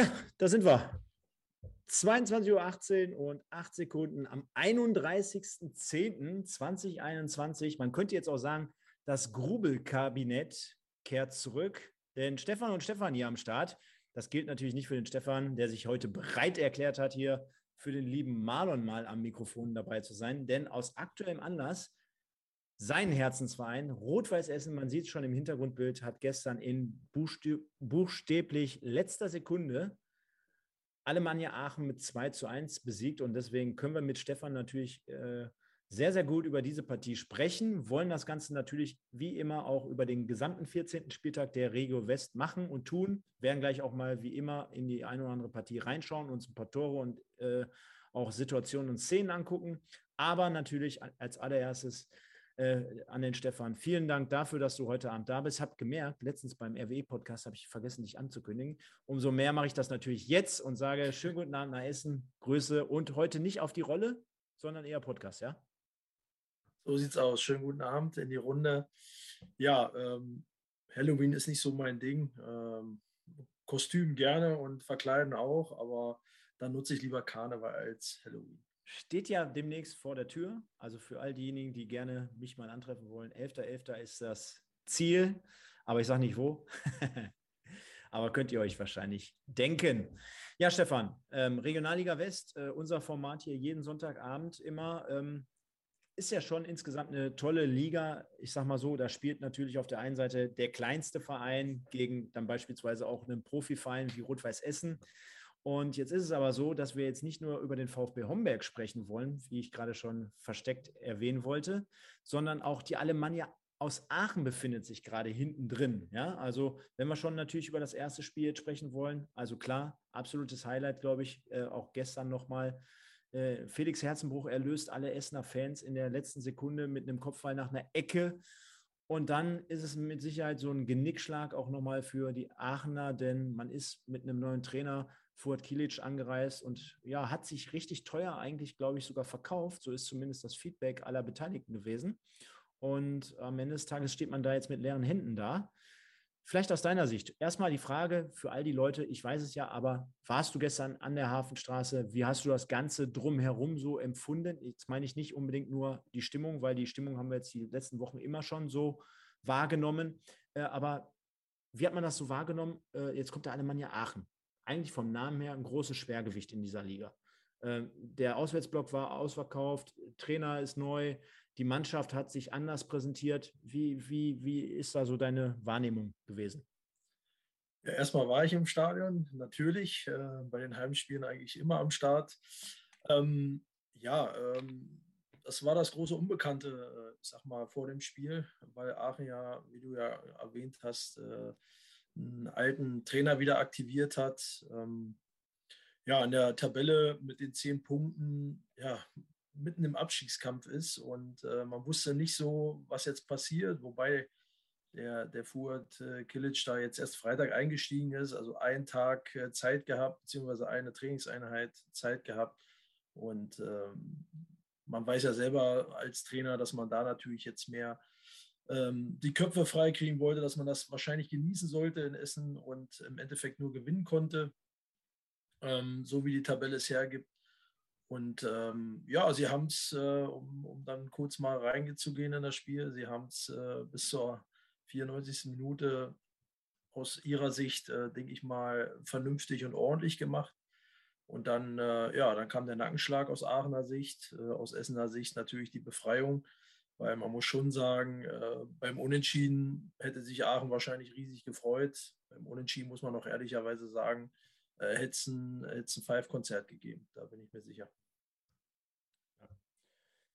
Ja, da sind wir. 22.18 Uhr und 8 Sekunden am 31.10.2021. Man könnte jetzt auch sagen, das Grubelkabinett kehrt zurück, denn Stefan und Stefan hier am Start. Das gilt natürlich nicht für den Stefan, der sich heute bereit erklärt hat, hier für den lieben Marlon mal am Mikrofon dabei zu sein, denn aus aktuellem Anlass sein Herzensverein. Rot-Weiß Essen, man sieht es schon im Hintergrundbild, hat gestern in buchstäblich letzter Sekunde Alemannia Aachen mit 2 zu 1 besiegt. Und deswegen können wir mit Stefan natürlich äh, sehr, sehr gut über diese Partie sprechen, wollen das Ganze natürlich wie immer auch über den gesamten 14. Spieltag der Regio West machen und tun, werden gleich auch mal wie immer in die eine oder andere Partie reinschauen, uns ein paar Tore und äh, auch Situationen und Szenen angucken, aber natürlich als allererstes äh, an den Stefan. Vielen Dank dafür, dass du heute Abend da bist. Habe gemerkt, letztens beim RWE-Podcast habe ich vergessen, dich anzukündigen. Umso mehr mache ich das natürlich jetzt und sage schönen guten Abend nach Essen, Grüße und heute nicht auf die Rolle, sondern eher Podcast, ja? So sieht's aus. Schönen guten Abend in die Runde. Ja, ähm, Halloween ist nicht so mein Ding. Ähm, Kostüm gerne und verkleiden auch, aber dann nutze ich lieber Karneval als Halloween steht ja demnächst vor der Tür. Also für all diejenigen, die gerne mich mal antreffen wollen. 11.11. .11. ist das Ziel, aber ich sage nicht wo. aber könnt ihr euch wahrscheinlich denken. Ja, Stefan, ähm, Regionalliga West, äh, unser Format hier jeden Sonntagabend immer. Ähm, ist ja schon insgesamt eine tolle Liga. Ich sage mal so, da spielt natürlich auf der einen Seite der kleinste Verein gegen dann beispielsweise auch einen Profiverein wie Rot-Weiß Essen. Und jetzt ist es aber so, dass wir jetzt nicht nur über den VfB Homberg sprechen wollen, wie ich gerade schon versteckt erwähnen wollte, sondern auch die Alemannia aus Aachen befindet sich gerade hinten drin. Ja, also wenn wir schon natürlich über das erste Spiel sprechen wollen, also klar, absolutes Highlight, glaube ich, äh, auch gestern nochmal. Äh, Felix Herzenbruch erlöst alle Essener Fans in der letzten Sekunde mit einem Kopfball nach einer Ecke. Und dann ist es mit Sicherheit so ein Genickschlag auch nochmal für die Aachener, denn man ist mit einem neuen Trainer Fuad Kilic angereist und ja, hat sich richtig teuer eigentlich, glaube ich, sogar verkauft. So ist zumindest das Feedback aller Beteiligten gewesen. Und am Ende des Tages steht man da jetzt mit leeren Händen da. Vielleicht aus deiner Sicht. Erstmal die Frage für all die Leute, ich weiß es ja, aber warst du gestern an der Hafenstraße? Wie hast du das Ganze drumherum so empfunden? Jetzt meine ich nicht unbedingt nur die Stimmung, weil die Stimmung haben wir jetzt die letzten Wochen immer schon so wahrgenommen. Äh, aber wie hat man das so wahrgenommen? Äh, jetzt kommt der Alemannia Aachen eigentlich vom Namen her ein großes Schwergewicht in dieser Liga. Ähm, der Auswärtsblock war ausverkauft, Trainer ist neu, die Mannschaft hat sich anders präsentiert. Wie, wie, wie ist da so deine Wahrnehmung gewesen? Ja, erstmal war ich im Stadion, natürlich, äh, bei den Heimspielen eigentlich immer am Start. Ähm, ja, ähm, das war das große Unbekannte, äh, sag mal, vor dem Spiel, weil Aachen ja, wie du ja erwähnt hast, äh, einen alten Trainer wieder aktiviert hat. Ähm, ja, in der Tabelle mit den zehn Punkten, ja, mitten im Abstiegskampf ist und äh, man wusste nicht so, was jetzt passiert, wobei der, der Fuhrt äh, Kilic da jetzt erst Freitag eingestiegen ist, also einen Tag äh, Zeit gehabt, beziehungsweise eine Trainingseinheit Zeit gehabt. Und ähm, man weiß ja selber als Trainer, dass man da natürlich jetzt mehr die Köpfe freikriegen wollte, dass man das wahrscheinlich genießen sollte in Essen und im Endeffekt nur gewinnen konnte, ähm, so wie die Tabelle es hergibt. Und ähm, ja, sie haben es, äh, um, um, dann kurz mal reinzugehen in das Spiel, sie haben es äh, bis zur 94. Minute aus ihrer Sicht, äh, denke ich mal, vernünftig und ordentlich gemacht. Und dann, äh, ja, dann kam der Nackenschlag aus Aachener Sicht, äh, aus Essener Sicht natürlich die Befreiung. Weil man muss schon sagen, äh, beim Unentschieden hätte sich Aachen wahrscheinlich riesig gefreut. Beim Unentschieden muss man noch ehrlicherweise sagen, äh, hätte es ein, ein Five-Konzert gegeben. Da bin ich mir sicher.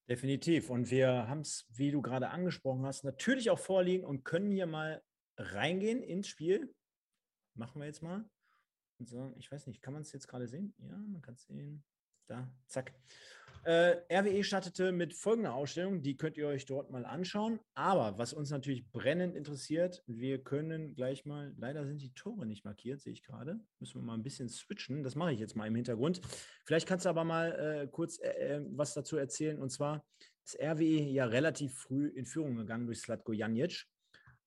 Definitiv. Und wir haben es, wie du gerade angesprochen hast, natürlich auch vorliegen und können hier mal reingehen ins Spiel. Machen wir jetzt mal. Und sagen, ich weiß nicht, kann man es jetzt gerade sehen? Ja, man kann es sehen. Da, zack. Äh, RWE startete mit folgender Ausstellung, die könnt ihr euch dort mal anschauen. Aber was uns natürlich brennend interessiert, wir können gleich mal, leider sind die Tore nicht markiert, sehe ich gerade. Müssen wir mal ein bisschen switchen. Das mache ich jetzt mal im Hintergrund. Vielleicht kannst du aber mal äh, kurz äh, äh was dazu erzählen. Und zwar ist RWE ja relativ früh in Führung gegangen durch Slatko Janic.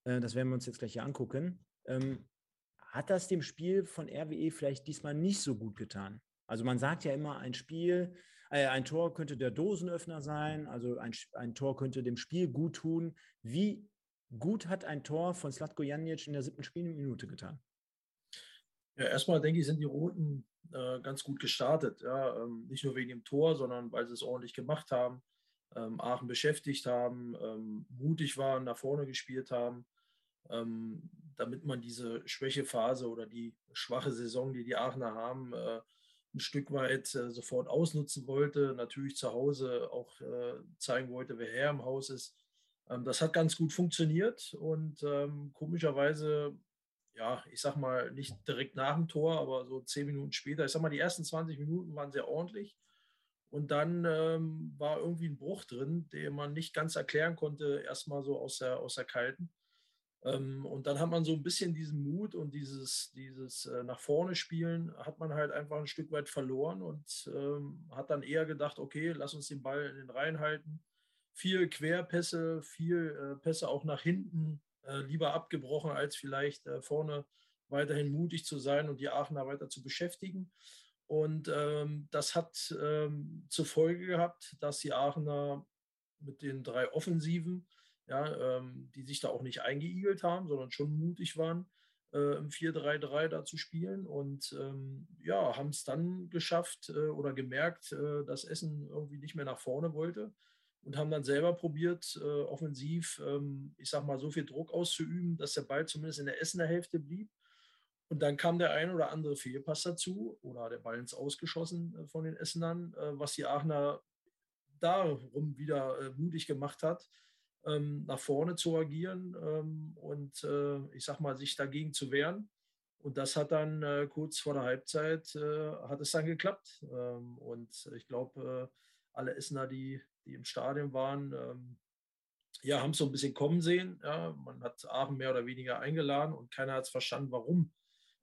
Äh, das werden wir uns jetzt gleich hier angucken. Ähm, hat das dem Spiel von RWE vielleicht diesmal nicht so gut getan? Also man sagt ja immer, ein Spiel, ein Tor könnte der Dosenöffner sein, also ein, ein Tor könnte dem Spiel gut tun. Wie gut hat ein Tor von Slatko Janic in der siebten Spielminute getan? Ja, erstmal denke ich, sind die Roten äh, ganz gut gestartet. Ja, ähm, nicht nur wegen dem Tor, sondern weil sie es ordentlich gemacht haben, ähm, Aachen beschäftigt haben, ähm, mutig waren, nach vorne gespielt haben, ähm, damit man diese Schwächephase oder die schwache Saison, die die Aachener haben, äh, ein Stück weit äh, sofort ausnutzen wollte. Natürlich zu Hause auch äh, zeigen wollte, wer Herr im Haus ist. Ähm, das hat ganz gut funktioniert und ähm, komischerweise ja, ich sag mal, nicht direkt nach dem Tor, aber so zehn Minuten später. Ich sag mal, die ersten 20 Minuten waren sehr ordentlich. Und dann ähm, war irgendwie ein Bruch drin, den man nicht ganz erklären konnte, erstmal so aus der, aus der Kalten. Ähm, und dann hat man so ein bisschen diesen Mut und dieses, dieses äh, nach vorne spielen, hat man halt einfach ein Stück weit verloren und ähm, hat dann eher gedacht, okay, lass uns den Ball in den Reihen halten. Viel Querpässe, viel äh, Pässe auch nach hinten, äh, lieber abgebrochen, als vielleicht vorne weiterhin mutig zu sein und die Aachener weiter zu beschäftigen. Und ähm, das hat ähm, zur Folge gehabt, dass die Aachener mit den drei Offensiven, ja, ähm, die sich da auch nicht eingeigelt haben, sondern schon mutig waren, äh, im 4-3-3 da zu spielen. Und ähm, ja, haben es dann geschafft äh, oder gemerkt, äh, dass Essen irgendwie nicht mehr nach vorne wollte und haben dann selber probiert, äh, offensiv, ähm, ich sag mal, so viel Druck auszuüben, dass der Ball zumindest in der Essener Hälfte blieb. Und dann kam der ein oder andere Fehlpass dazu oder der Ball ins Ausgeschossen äh, von den Essenern, äh, was die Aachener darum wieder mutig gemacht hat, ähm, nach vorne zu agieren ähm, und äh, ich sag mal, sich dagegen zu wehren. Und das hat dann äh, kurz vor der Halbzeit, hat es dann geklappt. Ähm, und ich glaube, alle Essener, die, die im Stadion waren, ähm, ja, haben es so ein bisschen kommen sehen. Ja. Man hat Aachen mehr oder weniger eingeladen und keiner hat es verstanden, warum,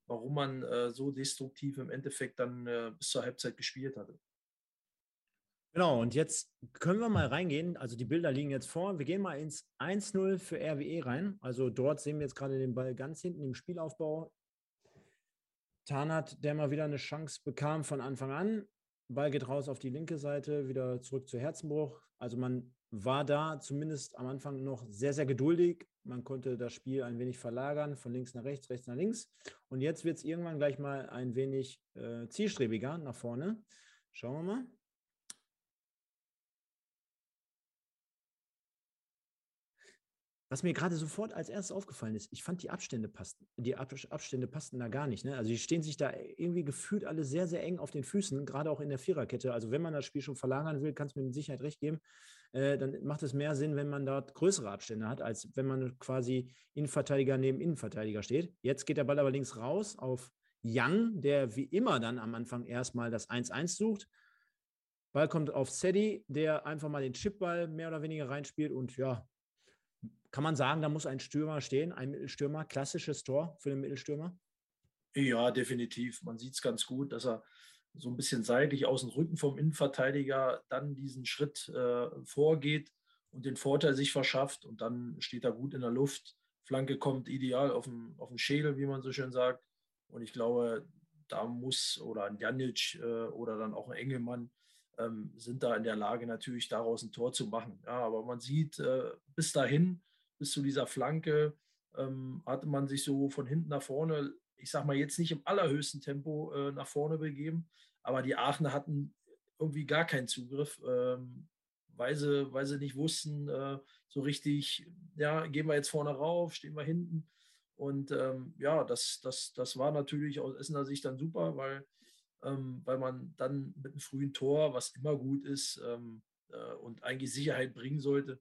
warum man äh, so destruktiv im Endeffekt dann äh, bis zur Halbzeit gespielt hatte. Genau, und jetzt können wir mal reingehen. Also die Bilder liegen jetzt vor. Wir gehen mal ins 1-0 für RWE rein. Also dort sehen wir jetzt gerade den Ball ganz hinten im Spielaufbau. Tarnat, der mal wieder eine Chance bekam von Anfang an, Ball geht raus auf die linke Seite, wieder zurück zu Herzenbruch. Also man war da zumindest am Anfang noch sehr, sehr geduldig. Man konnte das Spiel ein wenig verlagern, von links nach rechts, rechts nach links. Und jetzt wird es irgendwann gleich mal ein wenig äh, zielstrebiger nach vorne. Schauen wir mal. Was mir gerade sofort als erstes aufgefallen ist, ich fand die Abstände passten, die Abstände passten da gar nicht. Ne? Also die stehen sich da irgendwie gefühlt alle sehr, sehr eng auf den Füßen, gerade auch in der Viererkette. Also wenn man das Spiel schon verlagern will, kann es mir mit Sicherheit recht geben, äh, dann macht es mehr Sinn, wenn man dort größere Abstände hat, als wenn man quasi Innenverteidiger neben Innenverteidiger steht. Jetzt geht der Ball aber links raus auf Young, der wie immer dann am Anfang erstmal das 1-1 sucht. Ball kommt auf Sedi, der einfach mal den Chipball mehr oder weniger reinspielt und ja, kann man sagen, da muss ein Stürmer stehen, ein Mittelstürmer, klassisches Tor für den Mittelstürmer? Ja, definitiv. Man sieht es ganz gut, dass er so ein bisschen seitlich aus dem Rücken vom Innenverteidiger dann diesen Schritt äh, vorgeht und den Vorteil sich verschafft und dann steht er gut in der Luft. Flanke kommt ideal auf den, auf den Schädel, wie man so schön sagt. Und ich glaube, da muss oder ein Janic äh, oder dann auch ein Engelmann ähm, sind da in der Lage, natürlich daraus ein Tor zu machen. Ja, aber man sieht äh, bis dahin, bis zu dieser Flanke ähm, hatte man sich so von hinten nach vorne, ich sag mal jetzt nicht im allerhöchsten Tempo äh, nach vorne begeben, aber die Aachener hatten irgendwie gar keinen Zugriff, ähm, weil, sie, weil sie nicht wussten, äh, so richtig, ja, gehen wir jetzt vorne rauf, stehen wir hinten. Und ähm, ja, das, das, das war natürlich aus Essener Sicht dann super, weil, ähm, weil man dann mit einem frühen Tor, was immer gut ist ähm, äh, und eigentlich Sicherheit bringen sollte,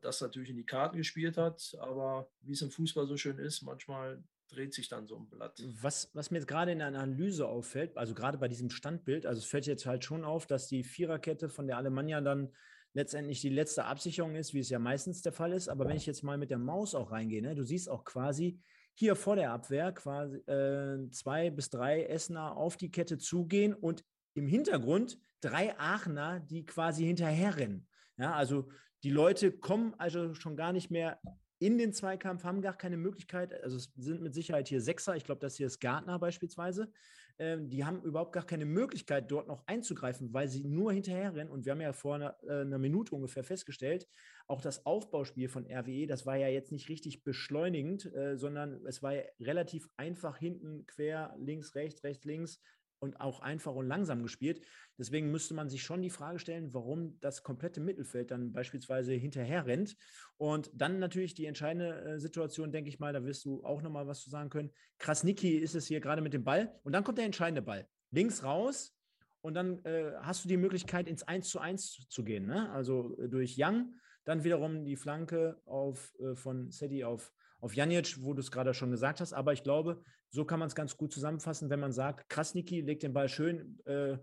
das natürlich in die Karten gespielt hat. Aber wie es im Fußball so schön ist, manchmal dreht sich dann so ein Blatt. Was, was mir jetzt gerade in der Analyse auffällt, also gerade bei diesem Standbild, also es fällt jetzt halt schon auf, dass die Viererkette von der Alemannia dann letztendlich die letzte Absicherung ist, wie es ja meistens der Fall ist. Aber wenn ich jetzt mal mit der Maus auch reingehe, ne, du siehst auch quasi hier vor der Abwehr quasi äh, zwei bis drei Essener auf die Kette zugehen und im Hintergrund drei Aachener, die quasi hinterherrennen. Ja, also die Leute kommen also schon gar nicht mehr in den Zweikampf, haben gar keine Möglichkeit. Also es sind mit Sicherheit hier Sechser. Ich glaube, das hier ist Gartner beispielsweise. Ähm, die haben überhaupt gar keine Möglichkeit, dort noch einzugreifen, weil sie nur hinterherrennen. Und wir haben ja vor einer, äh, einer Minute ungefähr festgestellt, auch das Aufbauspiel von RWE, das war ja jetzt nicht richtig beschleunigend, äh, sondern es war ja relativ einfach hinten quer, links, rechts, rechts, links und auch einfach und langsam gespielt. Deswegen müsste man sich schon die Frage stellen, warum das komplette Mittelfeld dann beispielsweise hinterher rennt. Und dann natürlich die entscheidende äh, Situation, denke ich mal, da wirst du auch nochmal was zu sagen können. Krasniki ist es hier gerade mit dem Ball und dann kommt der entscheidende Ball. Links raus und dann äh, hast du die Möglichkeit, ins 1 zu 1 zu gehen. Ne? Also äh, durch Young, dann wiederum die Flanke auf, äh, von Seti auf auf Janic, wo du es gerade schon gesagt hast. Aber ich glaube, so kann man es ganz gut zusammenfassen, wenn man sagt, Krasniki legt den Ball schön äh,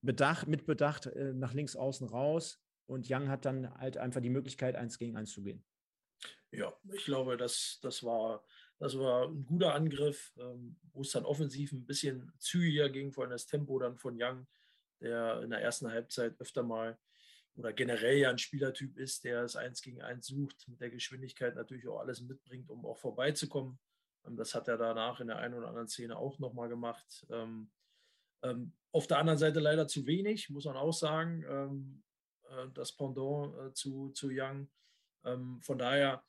bedacht, mit Bedacht äh, nach links außen raus und Young hat dann halt einfach die Möglichkeit, eins gegen eins zu gehen. Ja, ich glaube, das, das, war, das war ein guter Angriff, ähm, wo es dann offensiv ein bisschen zügiger ging, vor allem das Tempo dann von Young, der in der ersten Halbzeit öfter mal oder generell ja ein Spielertyp ist, der es eins gegen eins sucht, mit der Geschwindigkeit natürlich auch alles mitbringt, um auch vorbeizukommen. Ähm, das hat er danach in der einen oder anderen Szene auch nochmal gemacht. Ähm, ähm, auf der anderen Seite leider zu wenig, muss man auch sagen, äh, das Pendant äh, zu, zu Young. von daher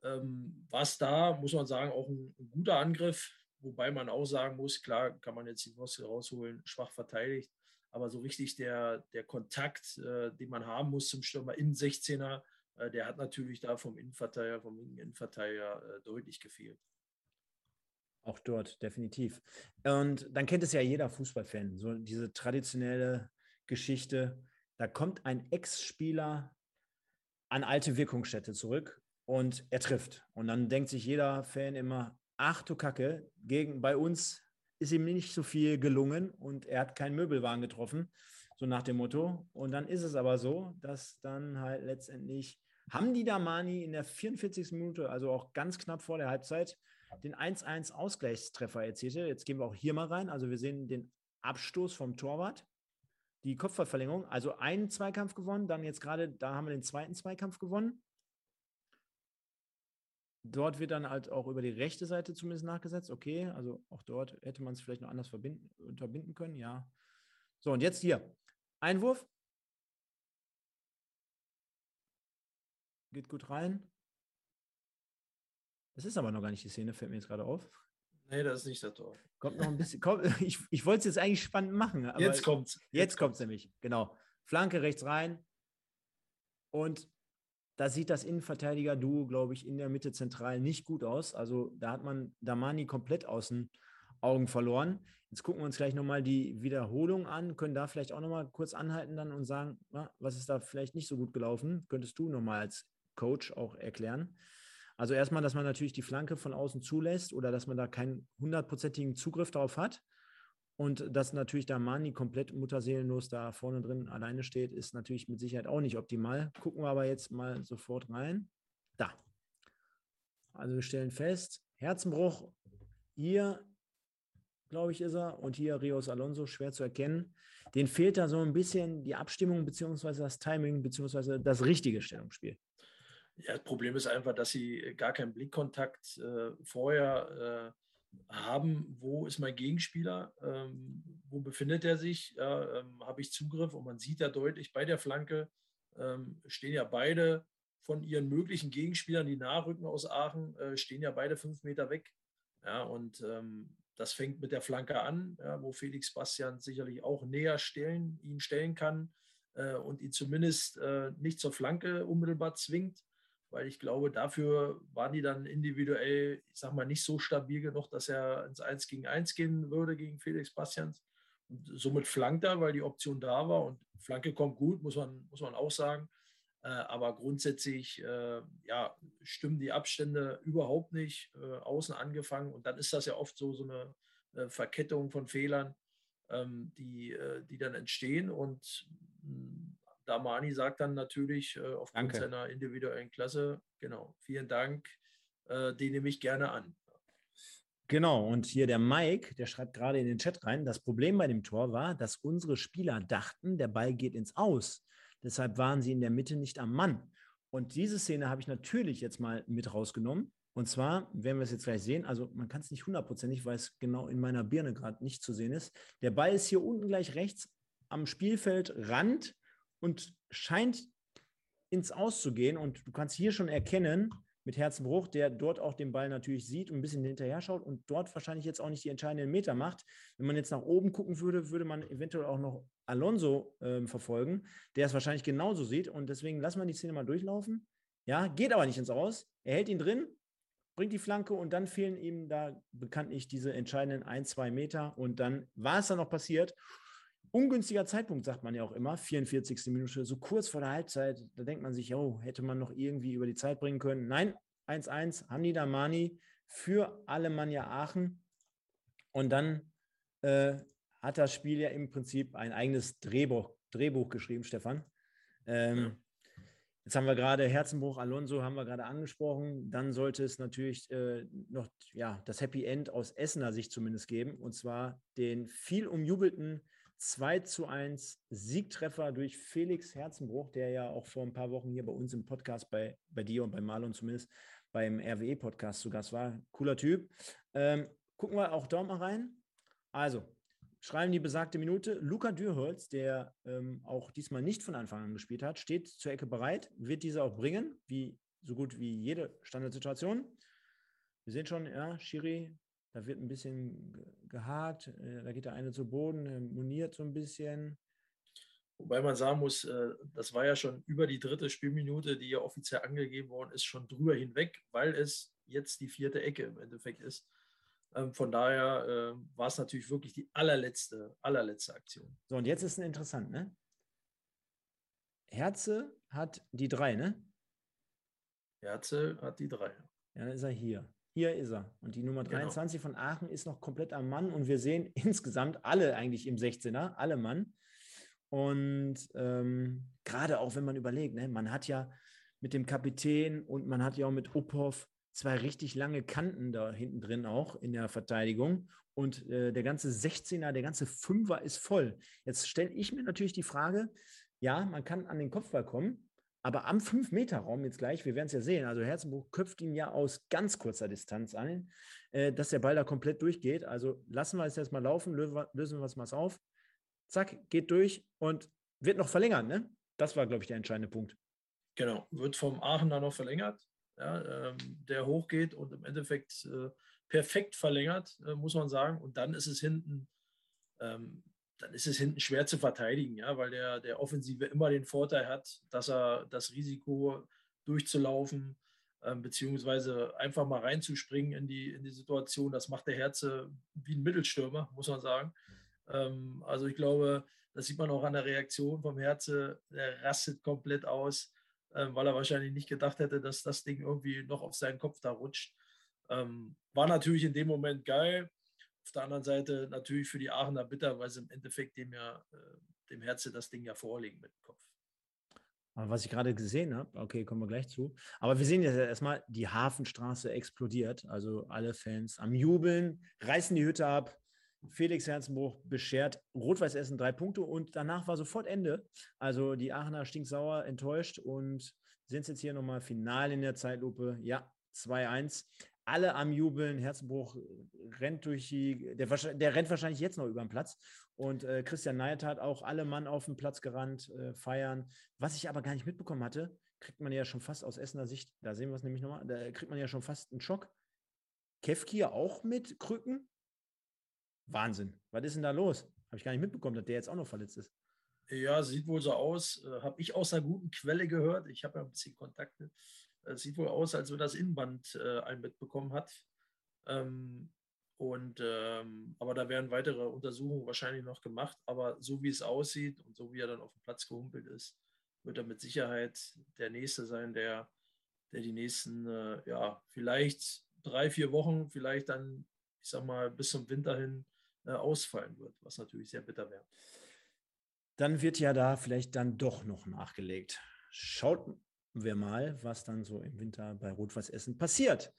war es da, muss man sagen, auch ein, guter Angriff, wobei man auch sagen muss, klar kann man jetzt die Wurst rausholen, schwach verteidigt. Aber so richtig der, der Kontakt, äh, den man haben muss zum Stürmer in 16er, äh, der hat natürlich da vom Innenverteidiger, vom Innenverteidiger äh, deutlich gefehlt. Auch dort, definitiv. Und dann kennt es ja jeder Fußballfan, so diese traditionelle Geschichte. Da kommt ein Ex-Spieler an alte Wirkungsstätte zurück und er trifft. Und dann denkt sich jeder Fan immer, ach du Kacke, gegen, bei uns ist ihm nicht so viel gelungen und er hat keinen Möbelwagen getroffen, so nach dem Motto. Und dann ist es aber so, dass dann halt letztendlich Hamdi Damani in der 44. Minute, also auch ganz knapp vor der Halbzeit, den 1-1 Ausgleichstreffer erzielte. Jetzt gehen wir auch hier mal rein. Also wir sehen den Abstoß vom Torwart, die Kopfballverlängerung, also einen Zweikampf gewonnen, dann jetzt gerade, da haben wir den zweiten Zweikampf gewonnen. Dort wird dann halt auch über die rechte Seite zumindest nachgesetzt. Okay, also auch dort hätte man es vielleicht noch anders verbinden, unterbinden können. Ja. So, und jetzt hier. Einwurf. Geht gut rein. Das ist aber noch gar nicht die Szene, fällt mir jetzt gerade auf. Nee, das ist nicht der Tor. Kommt noch ein bisschen. Komm, ich ich wollte es jetzt eigentlich spannend machen. jetzt kommt es. Jetzt kommt es nämlich, genau. Flanke rechts rein. Und da sieht das Innenverteidiger-Duo, glaube ich, in der Mitte zentral nicht gut aus. Also da hat man Damani komplett aus den Augen verloren. Jetzt gucken wir uns gleich nochmal die Wiederholung an, können da vielleicht auch nochmal kurz anhalten dann und sagen, na, was ist da vielleicht nicht so gut gelaufen? Könntest du nochmal als Coach auch erklären? Also erstmal, dass man natürlich die Flanke von außen zulässt oder dass man da keinen hundertprozentigen Zugriff darauf hat. Und dass natürlich da Mani komplett mutterseelenlos da vorne drin alleine steht, ist natürlich mit Sicherheit auch nicht optimal. Gucken wir aber jetzt mal sofort rein. Da. Also wir stellen fest, Herzenbruch, hier, glaube ich, ist er, und hier Rios Alonso, schwer zu erkennen. Den fehlt da so ein bisschen die Abstimmung beziehungsweise das Timing beziehungsweise das richtige Stellungsspiel. Ja, das Problem ist einfach, dass sie gar keinen Blickkontakt äh, vorher äh, haben, wo ist mein Gegenspieler, ähm, wo befindet er sich, ja, ähm, habe ich Zugriff? Und man sieht ja deutlich bei der Flanke ähm, stehen ja beide von ihren möglichen Gegenspielern, die nachrücken aus Aachen, äh, stehen ja beide fünf Meter weg. Ja, und ähm, das fängt mit der Flanke an, ja, wo Felix Bastian sicherlich auch näher stellen, ihn stellen kann äh, und ihn zumindest äh, nicht zur Flanke unmittelbar zwingt weil ich glaube, dafür waren die dann individuell, ich sag mal, nicht so stabil genug, dass er ins 1 gegen 1 gehen würde gegen Felix Bastians. Und somit flankt er, weil die Option da war. Und Flanke kommt gut, muss man, muss man auch sagen. Äh, aber grundsätzlich äh, ja, stimmen die Abstände überhaupt nicht, äh, außen angefangen. Und dann ist das ja oft so, so eine äh, Verkettung von Fehlern, ähm, die, äh, die dann entstehen. Und hm, Damani sagt dann natürlich äh, aufgrund Danke. seiner individuellen Klasse, genau, vielen Dank, äh, den nehme ich gerne an. Genau, und hier der Mike, der schreibt gerade in den Chat rein, das Problem bei dem Tor war, dass unsere Spieler dachten, der Ball geht ins Aus. Deshalb waren sie in der Mitte nicht am Mann. Und diese Szene habe ich natürlich jetzt mal mit rausgenommen. Und zwar werden wir es jetzt gleich sehen. Also man kann es nicht hundertprozentig, weil es genau in meiner Birne gerade nicht zu sehen ist. Der Ball ist hier unten gleich rechts am Spielfeldrand und scheint ins Aus zu gehen. Und du kannst hier schon erkennen, mit Herzenbruch, der dort auch den Ball natürlich sieht und ein bisschen hinterher schaut und dort wahrscheinlich jetzt auch nicht die entscheidenden Meter macht. Wenn man jetzt nach oben gucken würde, würde man eventuell auch noch Alonso äh, verfolgen, der es wahrscheinlich genauso sieht. Und deswegen lassen wir die Szene mal durchlaufen. Ja, geht aber nicht ins Aus. Er hält ihn drin, bringt die Flanke und dann fehlen ihm da bekanntlich diese entscheidenden ein, zwei Meter. Und dann war es dann noch passiert. Ungünstiger Zeitpunkt, sagt man ja auch immer, 44. Minute, so kurz vor der Halbzeit. Da denkt man sich, oh, hätte man noch irgendwie über die Zeit bringen können. Nein, 1-1, Hamdi Damani für Alemannia Aachen. Und dann äh, hat das Spiel ja im Prinzip ein eigenes Drehbuch, Drehbuch geschrieben, Stefan. Ähm, ja. Jetzt haben wir gerade Herzenbruch, Alonso haben wir gerade angesprochen. Dann sollte es natürlich äh, noch ja, das Happy End aus Essener Sicht zumindest geben. Und zwar den viel umjubelten 2 zu 1 Siegtreffer durch Felix Herzenbruch, der ja auch vor ein paar Wochen hier bei uns im Podcast, bei, bei dir und bei Marlon zumindest, beim RWE-Podcast zu Gast war. Cooler Typ. Ähm, gucken wir auch da mal rein. Also, schreiben die besagte Minute. Luca Dürholz, der ähm, auch diesmal nicht von Anfang an gespielt hat, steht zur Ecke bereit, wird diese auch bringen, wie so gut wie jede Standardsituation. Wir sehen schon, ja, Schiri, da wird ein bisschen gehakt, äh, da geht der eine zu Boden, moniert so ein bisschen. Wobei man sagen muss, äh, das war ja schon über die dritte Spielminute, die ja offiziell angegeben worden ist, schon drüber hinweg, weil es jetzt die vierte Ecke im Endeffekt ist. Ähm, von daher äh, war es natürlich wirklich die allerletzte, allerletzte Aktion. So, und jetzt ist es interessant, ne? Herze hat die drei, ne? Herze hat die drei. Ja, dann ist er hier. Hier ist er. Und die Nummer 23 genau. von Aachen ist noch komplett am Mann. Und wir sehen insgesamt alle eigentlich im 16er, alle Mann. Und ähm, gerade auch wenn man überlegt, ne, man hat ja mit dem Kapitän und man hat ja auch mit Uphoff zwei richtig lange Kanten da hinten drin auch in der Verteidigung. Und äh, der ganze 16er, der ganze Fünfer ist voll. Jetzt stelle ich mir natürlich die Frage, ja, man kann an den Kopfball kommen, aber am 5-Meter-Raum jetzt gleich, wir werden es ja sehen, also Herzenbuch köpft ihn ja aus ganz kurzer Distanz an, äh, dass der Ball da komplett durchgeht. Also lassen wir es jetzt mal laufen, lösen wir es mal auf zack, geht durch und wird noch verlängert, ne? Das war, glaube ich, der entscheidende Punkt. Genau, wird vom Aachen dann noch verlängert, ja, ähm, der hochgeht und im Endeffekt äh, perfekt verlängert, äh, muss man sagen. Und dann ist es hinten, ähm, dann ist es hinten schwer zu verteidigen, ja, weil der, der Offensive immer den Vorteil hat, dass er das Risiko durchzulaufen, ähm, beziehungsweise einfach mal reinzuspringen in die, in die Situation. Das macht der Herze wie ein Mittelstürmer, muss man sagen. Ähm, also ich glaube, das sieht man auch an der Reaktion vom Herze. Der rastet komplett aus, ähm, weil er wahrscheinlich nicht gedacht hätte, dass das Ding irgendwie noch auf seinen Kopf da rutscht. Ähm, war natürlich in dem Moment geil. Auf der anderen Seite natürlich für die Aachener bitter, weil sie im Endeffekt dem ja äh, dem Herze das Ding ja vorlegen mit dem Kopf. Aber was ich gerade gesehen habe, okay, kommen wir gleich zu. Aber wir sehen jetzt erstmal, die Hafenstraße explodiert. Also alle Fans am Jubeln, reißen die Hütte ab. Felix Herzenbruch beschert Rot-Weiß Essen drei Punkte und danach war sofort Ende. Also die Aachener stinksauer, enttäuscht und sind jetzt hier nochmal final in der Zeitlupe. Ja, 2-1. Alle am Jubeln. Herzenbruch rennt durch die, der, der, rennt wahrscheinlich jetzt noch über den Platz. Und äh, Christian Neit hat auch alle Mann auf den Platz gerannt, äh, feiern. Was ich aber gar nicht mitbekommen hatte, kriegt man ja schon fast aus Essener Sicht, da sehen wir es nämlich nochmal, da kriegt man ja schon fast einen Schock. Kevki auch mit Krücken? Wahnsinn. Was ist denn da los? Habe ich gar nicht mitbekommen, dass der jetzt auch noch verletzt ist. Ja, sieht wohl so aus. Äh, habe ich aus einer guten Quelle gehört. Ich habe ja ein bisschen Kontakte. Äh, sieht wohl aus, als wenn das Innenband äh, ein mitbekommen hat. Ähm, und ähm, aber da werden weitere Untersuchungen wahrscheinlich noch gemacht. Aber so wie es aussieht und so wie er dann auf dem Platz gehumpelt ist, wird er mit Sicherheit der Nächste sein, der, der die nächsten, äh, ja, vielleicht drei, vier Wochen, vielleicht dann, ich sag mal, bis zum Winter hin äh, ausfallen wird, was natürlich sehr bitter wäre. Dann wird ja da vielleicht dann doch noch nachgelegt. Schaut wir mal, was dann so im Winter bei Rot-Weiß Essen passiert.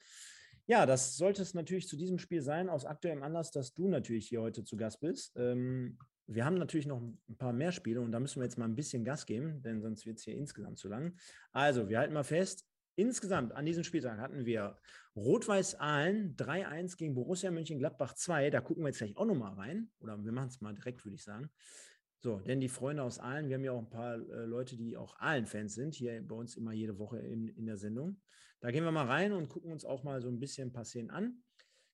Ja, das sollte es natürlich zu diesem Spiel sein, aus aktuellem Anlass, dass du natürlich hier heute zu Gast bist. Ähm, wir haben natürlich noch ein paar mehr Spiele und da müssen wir jetzt mal ein bisschen Gas geben, denn sonst wird es hier insgesamt zu lang. Also, wir halten mal fest, insgesamt an diesem Spieltag hatten wir Rot-Weiß Aalen 3-1 gegen Borussia Mönchengladbach 2. Da gucken wir jetzt gleich auch nochmal rein. Oder wir machen es mal direkt, würde ich sagen. So, denn die Freunde aus Aalen, wir haben ja auch ein paar äh, Leute, die auch Aalen-Fans sind, hier bei uns immer jede Woche in, in der Sendung. Da gehen wir mal rein und gucken uns auch mal so ein bisschen passieren an.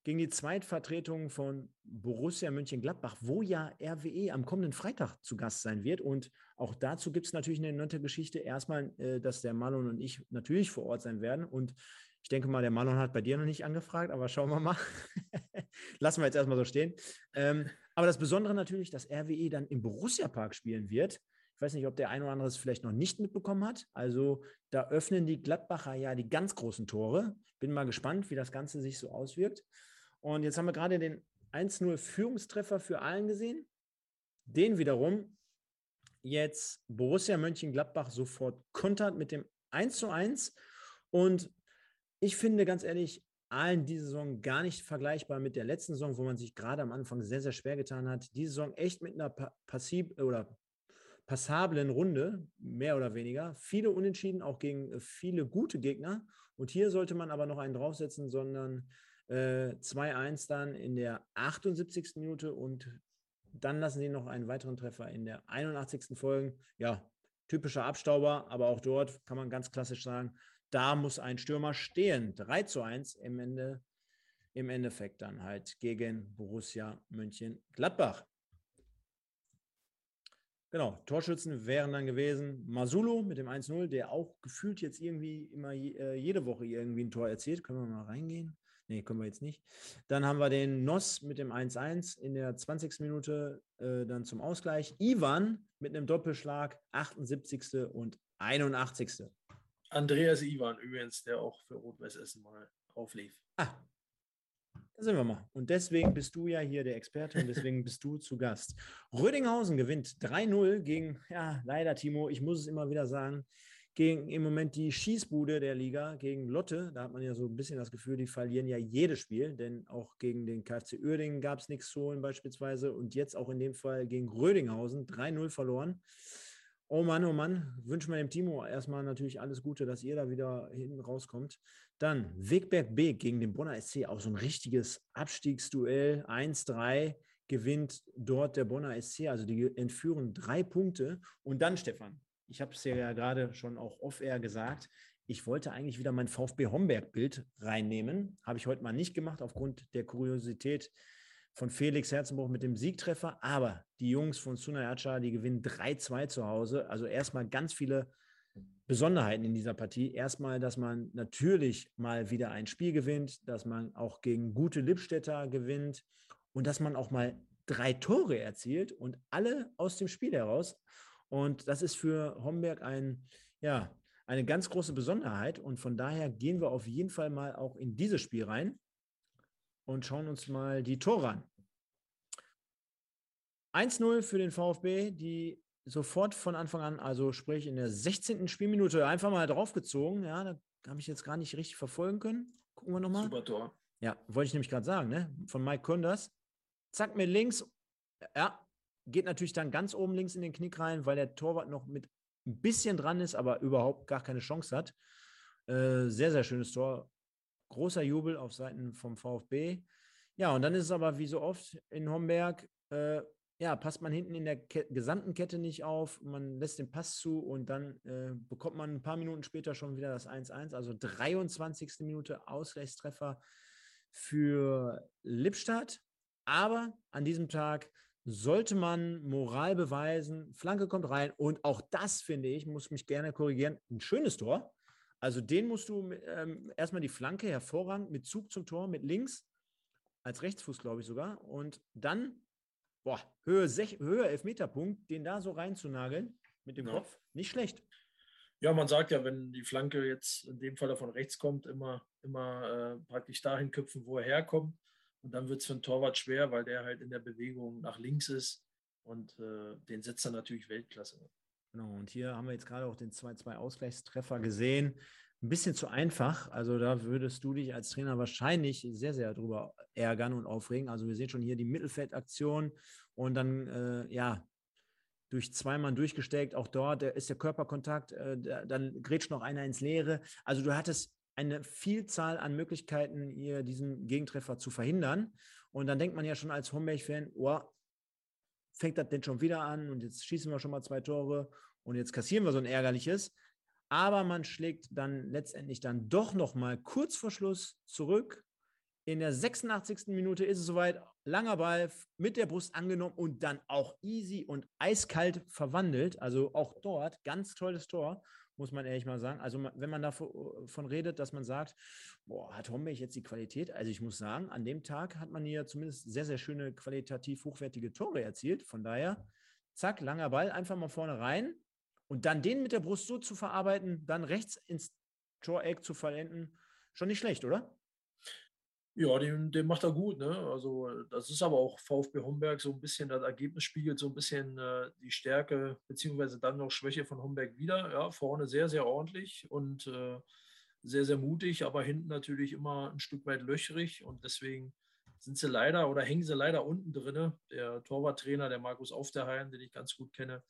Gegen die Zweitvertretung von Borussia Mönchengladbach, wo ja RWE am kommenden Freitag zu Gast sein wird. Und auch dazu gibt es natürlich eine nette Geschichte. Erstmal, äh, dass der Marlon und ich natürlich vor Ort sein werden. Und ich denke mal, der Marlon hat bei dir noch nicht angefragt, aber schauen wir mal. Lassen wir jetzt erstmal so stehen. Ähm, aber das Besondere natürlich, dass RWE dann im Borussia Park spielen wird. Ich weiß nicht, ob der ein oder andere es vielleicht noch nicht mitbekommen hat. Also da öffnen die Gladbacher ja die ganz großen Tore. Bin mal gespannt, wie das Ganze sich so auswirkt. Und jetzt haben wir gerade den 1-0 Führungstreffer für allen gesehen. Den wiederum jetzt Borussia Mönchengladbach sofort kontert mit dem 1 Und ich finde ganz ehrlich, Aalen diese Saison gar nicht vergleichbar mit der letzten Saison, wo man sich gerade am Anfang sehr, sehr schwer getan hat. Diese Saison echt mit einer passiv oder passablen Runde, mehr oder weniger. Viele Unentschieden, auch gegen äh, viele gute Gegner. Und hier sollte man aber noch einen draufsetzen, sondern äh, 2-1 dann in der 78. Minute und dann lassen sie noch einen weiteren Treffer in der 81. folgen. Ja, typischer Abstauber, aber auch dort kann man ganz klassisch sagen, da muss ein Stürmer stehen. 3 zu 1 im, Ende, im Endeffekt dann halt gegen Borussia Mönchengladbach. Genau, Torschützen wären dann gewesen Masulu mit dem 1-0, der auch gefühlt jetzt irgendwie immer äh, jede Woche irgendwie ein Tor erzielt. Können wir mal reingehen? Nee, können wir jetzt nicht. Dann haben wir den Noss mit dem 1-1 in der 20. Minute äh, dann zum Ausgleich. Ivan mit einem Doppelschlag, 78. und 81. Andreas Ivan übrigens, der auch für Rot-Weiß Essen mal auflief. Ah, da sind wir mal. Und deswegen bist du ja hier der Experte und deswegen bist du zu Gast. Rödinghausen gewinnt 3-0 gegen, ja, leider Timo, ich muss es immer wieder sagen, gegen im Moment die Schießbude der Liga, gegen Lotte. Da hat man ja so ein bisschen das Gefühl, die verlieren ja jedes Spiel, denn auch gegen den KFC Uerdingen gab es nichts zu holen beispielsweise und jetzt auch in dem Fall gegen Rödinghausen 3-0 verloren. Oh Mann, oh Mann, wünschen wir dem Timo erstmal natürlich alles Gute, dass ihr da wieder hinten rauskommt. Dann Wegberg B gegen den Bonner SC, auch so ein richtiges Abstiegsduell. 1-3 gewinnt dort der Bonner SC, also die entführen drei Punkte. Und dann, Stefan, ich habe es ja gerade schon auch off-air gesagt, ich wollte eigentlich wieder mein VfB Homberg-Bild reinnehmen. Habe ich heute mal nicht gemacht, aufgrund der Kuriosität von Felix Herzenbruch mit dem Siegtreffer. Aber die Jungs von Sunayacha, die gewinnen 3-2 zu Hause. Also erstmal ganz viele Besonderheiten in dieser Partie. Erstmal, dass man natürlich mal wieder ein Spiel gewinnt, dass man auch gegen gute Lippstädter gewinnt und dass man auch mal drei Tore erzielt und alle aus dem Spiel heraus. Und das ist für Homberg ein, ja, eine ganz große Besonderheit. Und von daher gehen wir auf jeden Fall mal auch in dieses Spiel rein und schauen uns mal die Tore an. 1-0 für den VfB, die sofort von Anfang an, also sprich in der 16. Spielminute, einfach mal draufgezogen. Ja, da habe ich jetzt gar nicht richtig verfolgen können. Gucken wir nochmal. Super Tor. Ja, wollte ich nämlich gerade sagen, ne? Von Mike Kunders. Zack, mit links. Ja, geht natürlich dann ganz oben links in den Knick rein, weil der Torwart noch mit ein bisschen dran ist, aber überhaupt gar keine Chance hat. Äh, sehr, sehr schönes Tor großer Jubel auf Seiten vom VfB. Ja, und dann ist es aber wie so oft in Homberg, äh, ja, passt man hinten in der Ke gesamten Kette nicht auf, man lässt den Pass zu und dann äh, bekommt man ein paar Minuten später schon wieder das 1-1, also 23. Minute Ausgleichstreffer für Lippstadt. Aber an diesem Tag sollte man Moral beweisen, Flanke kommt rein und auch das, finde ich, muss mich gerne korrigieren, ein schönes Tor. Also den musst du ähm, erstmal die Flanke hervorragend mit Zug zum Tor, mit links, als Rechtsfuß, glaube ich sogar. Und dann, boah, Höhe, Sech, Höhe Elfmeterpunkt, den da so reinzunageln mit dem ja. Kopf, nicht schlecht. Ja, man sagt ja, wenn die Flanke jetzt in dem Fall von rechts kommt, immer, immer äh, praktisch dahin köpfen, wo er herkommt. Und dann wird es für einen Torwart schwer, weil der halt in der Bewegung nach links ist. Und äh, den setzt er natürlich Weltklasse. Genau, und hier haben wir jetzt gerade auch den 2-2-Ausgleichstreffer gesehen. ein bisschen zu einfach. Also da würdest du dich als Trainer wahrscheinlich sehr, sehr drüber ärgern und aufregen. Also wir sehen schon hier die Mittelfeldaktion und dann, äh, ja, durch zwei Mann durchgesteckt. Auch dort ist der Körperkontakt, äh, dann grätscht noch einer ins Leere. Also du hattest eine Vielzahl an Möglichkeiten, hier diesen Gegentreffer zu verhindern. Und dann denkt man ja schon als Homberg-Fan, oh, fängt das denn schon wieder an und jetzt schießen wir schon mal zwei Tore und jetzt kassieren wir so ein ärgerliches. Aber man schlägt dann letztendlich dann doch noch mal kurz vor Schluss zurück. In der 86. Minute ist es soweit. Langer Ball mit der Brust angenommen und dann auch easy und eiskalt verwandelt. Also auch dort ganz tolles Tor muss man ehrlich mal sagen. Also wenn man davon redet, dass man sagt, boah, hat Homberg jetzt die Qualität? Also ich muss sagen, an dem Tag hat man hier zumindest sehr, sehr schöne, qualitativ hochwertige Tore erzielt. Von daher, zack, langer Ball, einfach mal vorne rein und dann den mit der Brust so zu verarbeiten, dann rechts ins Toreck zu vollenden, schon nicht schlecht, oder? Ja, den, den macht er gut. Ne? Also das ist aber auch VfB Homberg so ein bisschen, das Ergebnis spiegelt so ein bisschen äh, die Stärke beziehungsweise dann noch Schwäche von Homberg wieder. Ja, vorne sehr, sehr ordentlich und äh, sehr, sehr mutig, aber hinten natürlich immer ein Stück weit löchrig und deswegen sind sie leider oder hängen sie leider unten drin. Der Torwarttrainer, der Markus Aufderheim, den ich ganz gut kenne,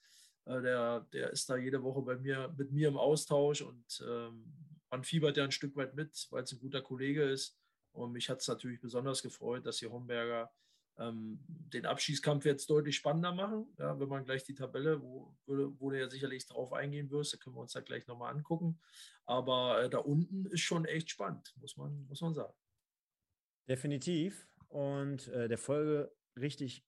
äh, der, der ist da jede Woche bei mir mit mir im Austausch und ähm, man fiebert ja ein Stück weit mit, weil es ein guter Kollege ist. Und mich hat es natürlich besonders gefreut, dass die Homberger ähm, den Abschießkampf jetzt deutlich spannender machen. Ja, wenn man gleich die Tabelle, wo, wo du ja sicherlich drauf eingehen wirst, da können wir uns da gleich nochmal angucken. Aber äh, da unten ist schon echt spannend, muss man, muss man sagen. Definitiv. Und äh, der Folge richtig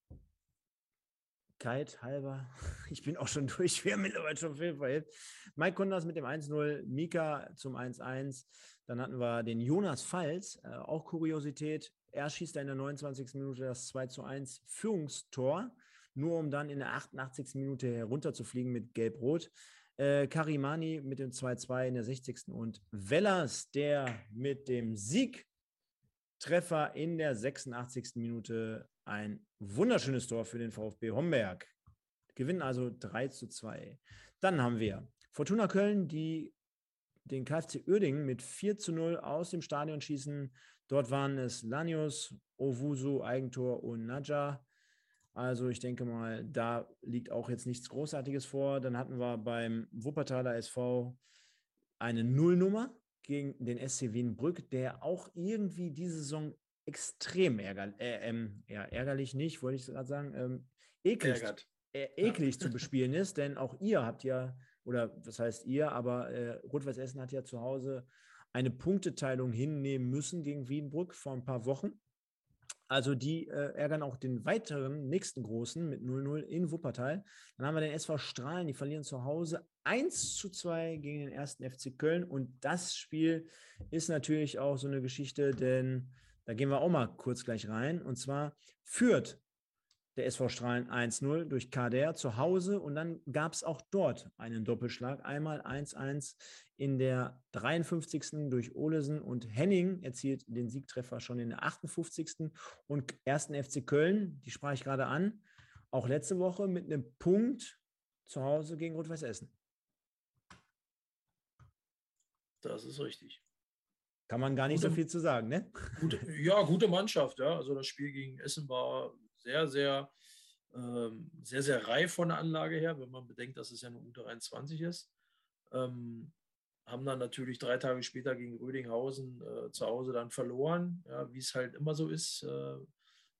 Kite halber. Ich bin auch schon durch. Wir haben mittlerweile schon viel verhilft. Mike Kunders mit dem 1-0, Mika zum 1-1. Dann hatten wir den Jonas Pfalz, äh, auch Kuriosität. Er schießt da in der 29. Minute das 2 1 Führungstor, nur um dann in der 88. Minute herunterzufliegen mit Gelb-Rot. Äh, Karimani mit dem 2-2 in der 60. und Wellers, der mit dem Siegtreffer in der 86. Minute ein wunderschönes Tor für den VfB Homberg. Gewinnen also 3 zu 2. Dann haben wir Fortuna Köln, die den KfC Uerdingen mit 4 zu 0 aus dem Stadion schießen. Dort waren es Lanius, Owusu, Eigentor und Nadja. Also ich denke mal, da liegt auch jetzt nichts Großartiges vor. Dann hatten wir beim Wuppertaler SV eine Nullnummer gegen den SC Wienbrück, der auch irgendwie diese Saison extrem ärgerlich, äh, ähm, ja, ärgerlich nicht, wollte ich gerade sagen, ähm, eklig, äh, eklig ja. zu bespielen ist, denn auch ihr habt ja, oder was heißt ihr, aber äh, Rot-Weiß Essen hat ja zu Hause eine Punkteteilung hinnehmen müssen gegen Wiedenbrück vor ein paar Wochen. Also die äh, ärgern auch den weiteren nächsten Großen mit 0-0 in Wuppertal. Dann haben wir den SV Strahlen, die verlieren zu Hause 1 zu 2 gegen den ersten FC Köln. Und das Spiel ist natürlich auch so eine Geschichte, denn da gehen wir auch mal kurz gleich rein. Und zwar führt der SV Strahlen 1-0 durch Kader zu Hause und dann gab es auch dort einen Doppelschlag. Einmal 1-1 in der 53. durch Olesen und Henning erzielt den Siegtreffer schon in der 58. und 1. FC Köln, die sprach ich gerade an, auch letzte Woche mit einem Punkt zu Hause gegen Rot-Weiß Essen. Das ist richtig. Kann man gar nicht gute, so viel zu sagen, ne? Gute, ja, gute Mannschaft, ja. Also das Spiel gegen Essen war sehr, sehr, ähm, sehr, sehr reif von der Anlage her, wenn man bedenkt, dass es ja eine U23 ist. Ähm, haben dann natürlich drei Tage später gegen Rödinghausen äh, zu Hause dann verloren, ja, wie es halt immer so ist. Äh,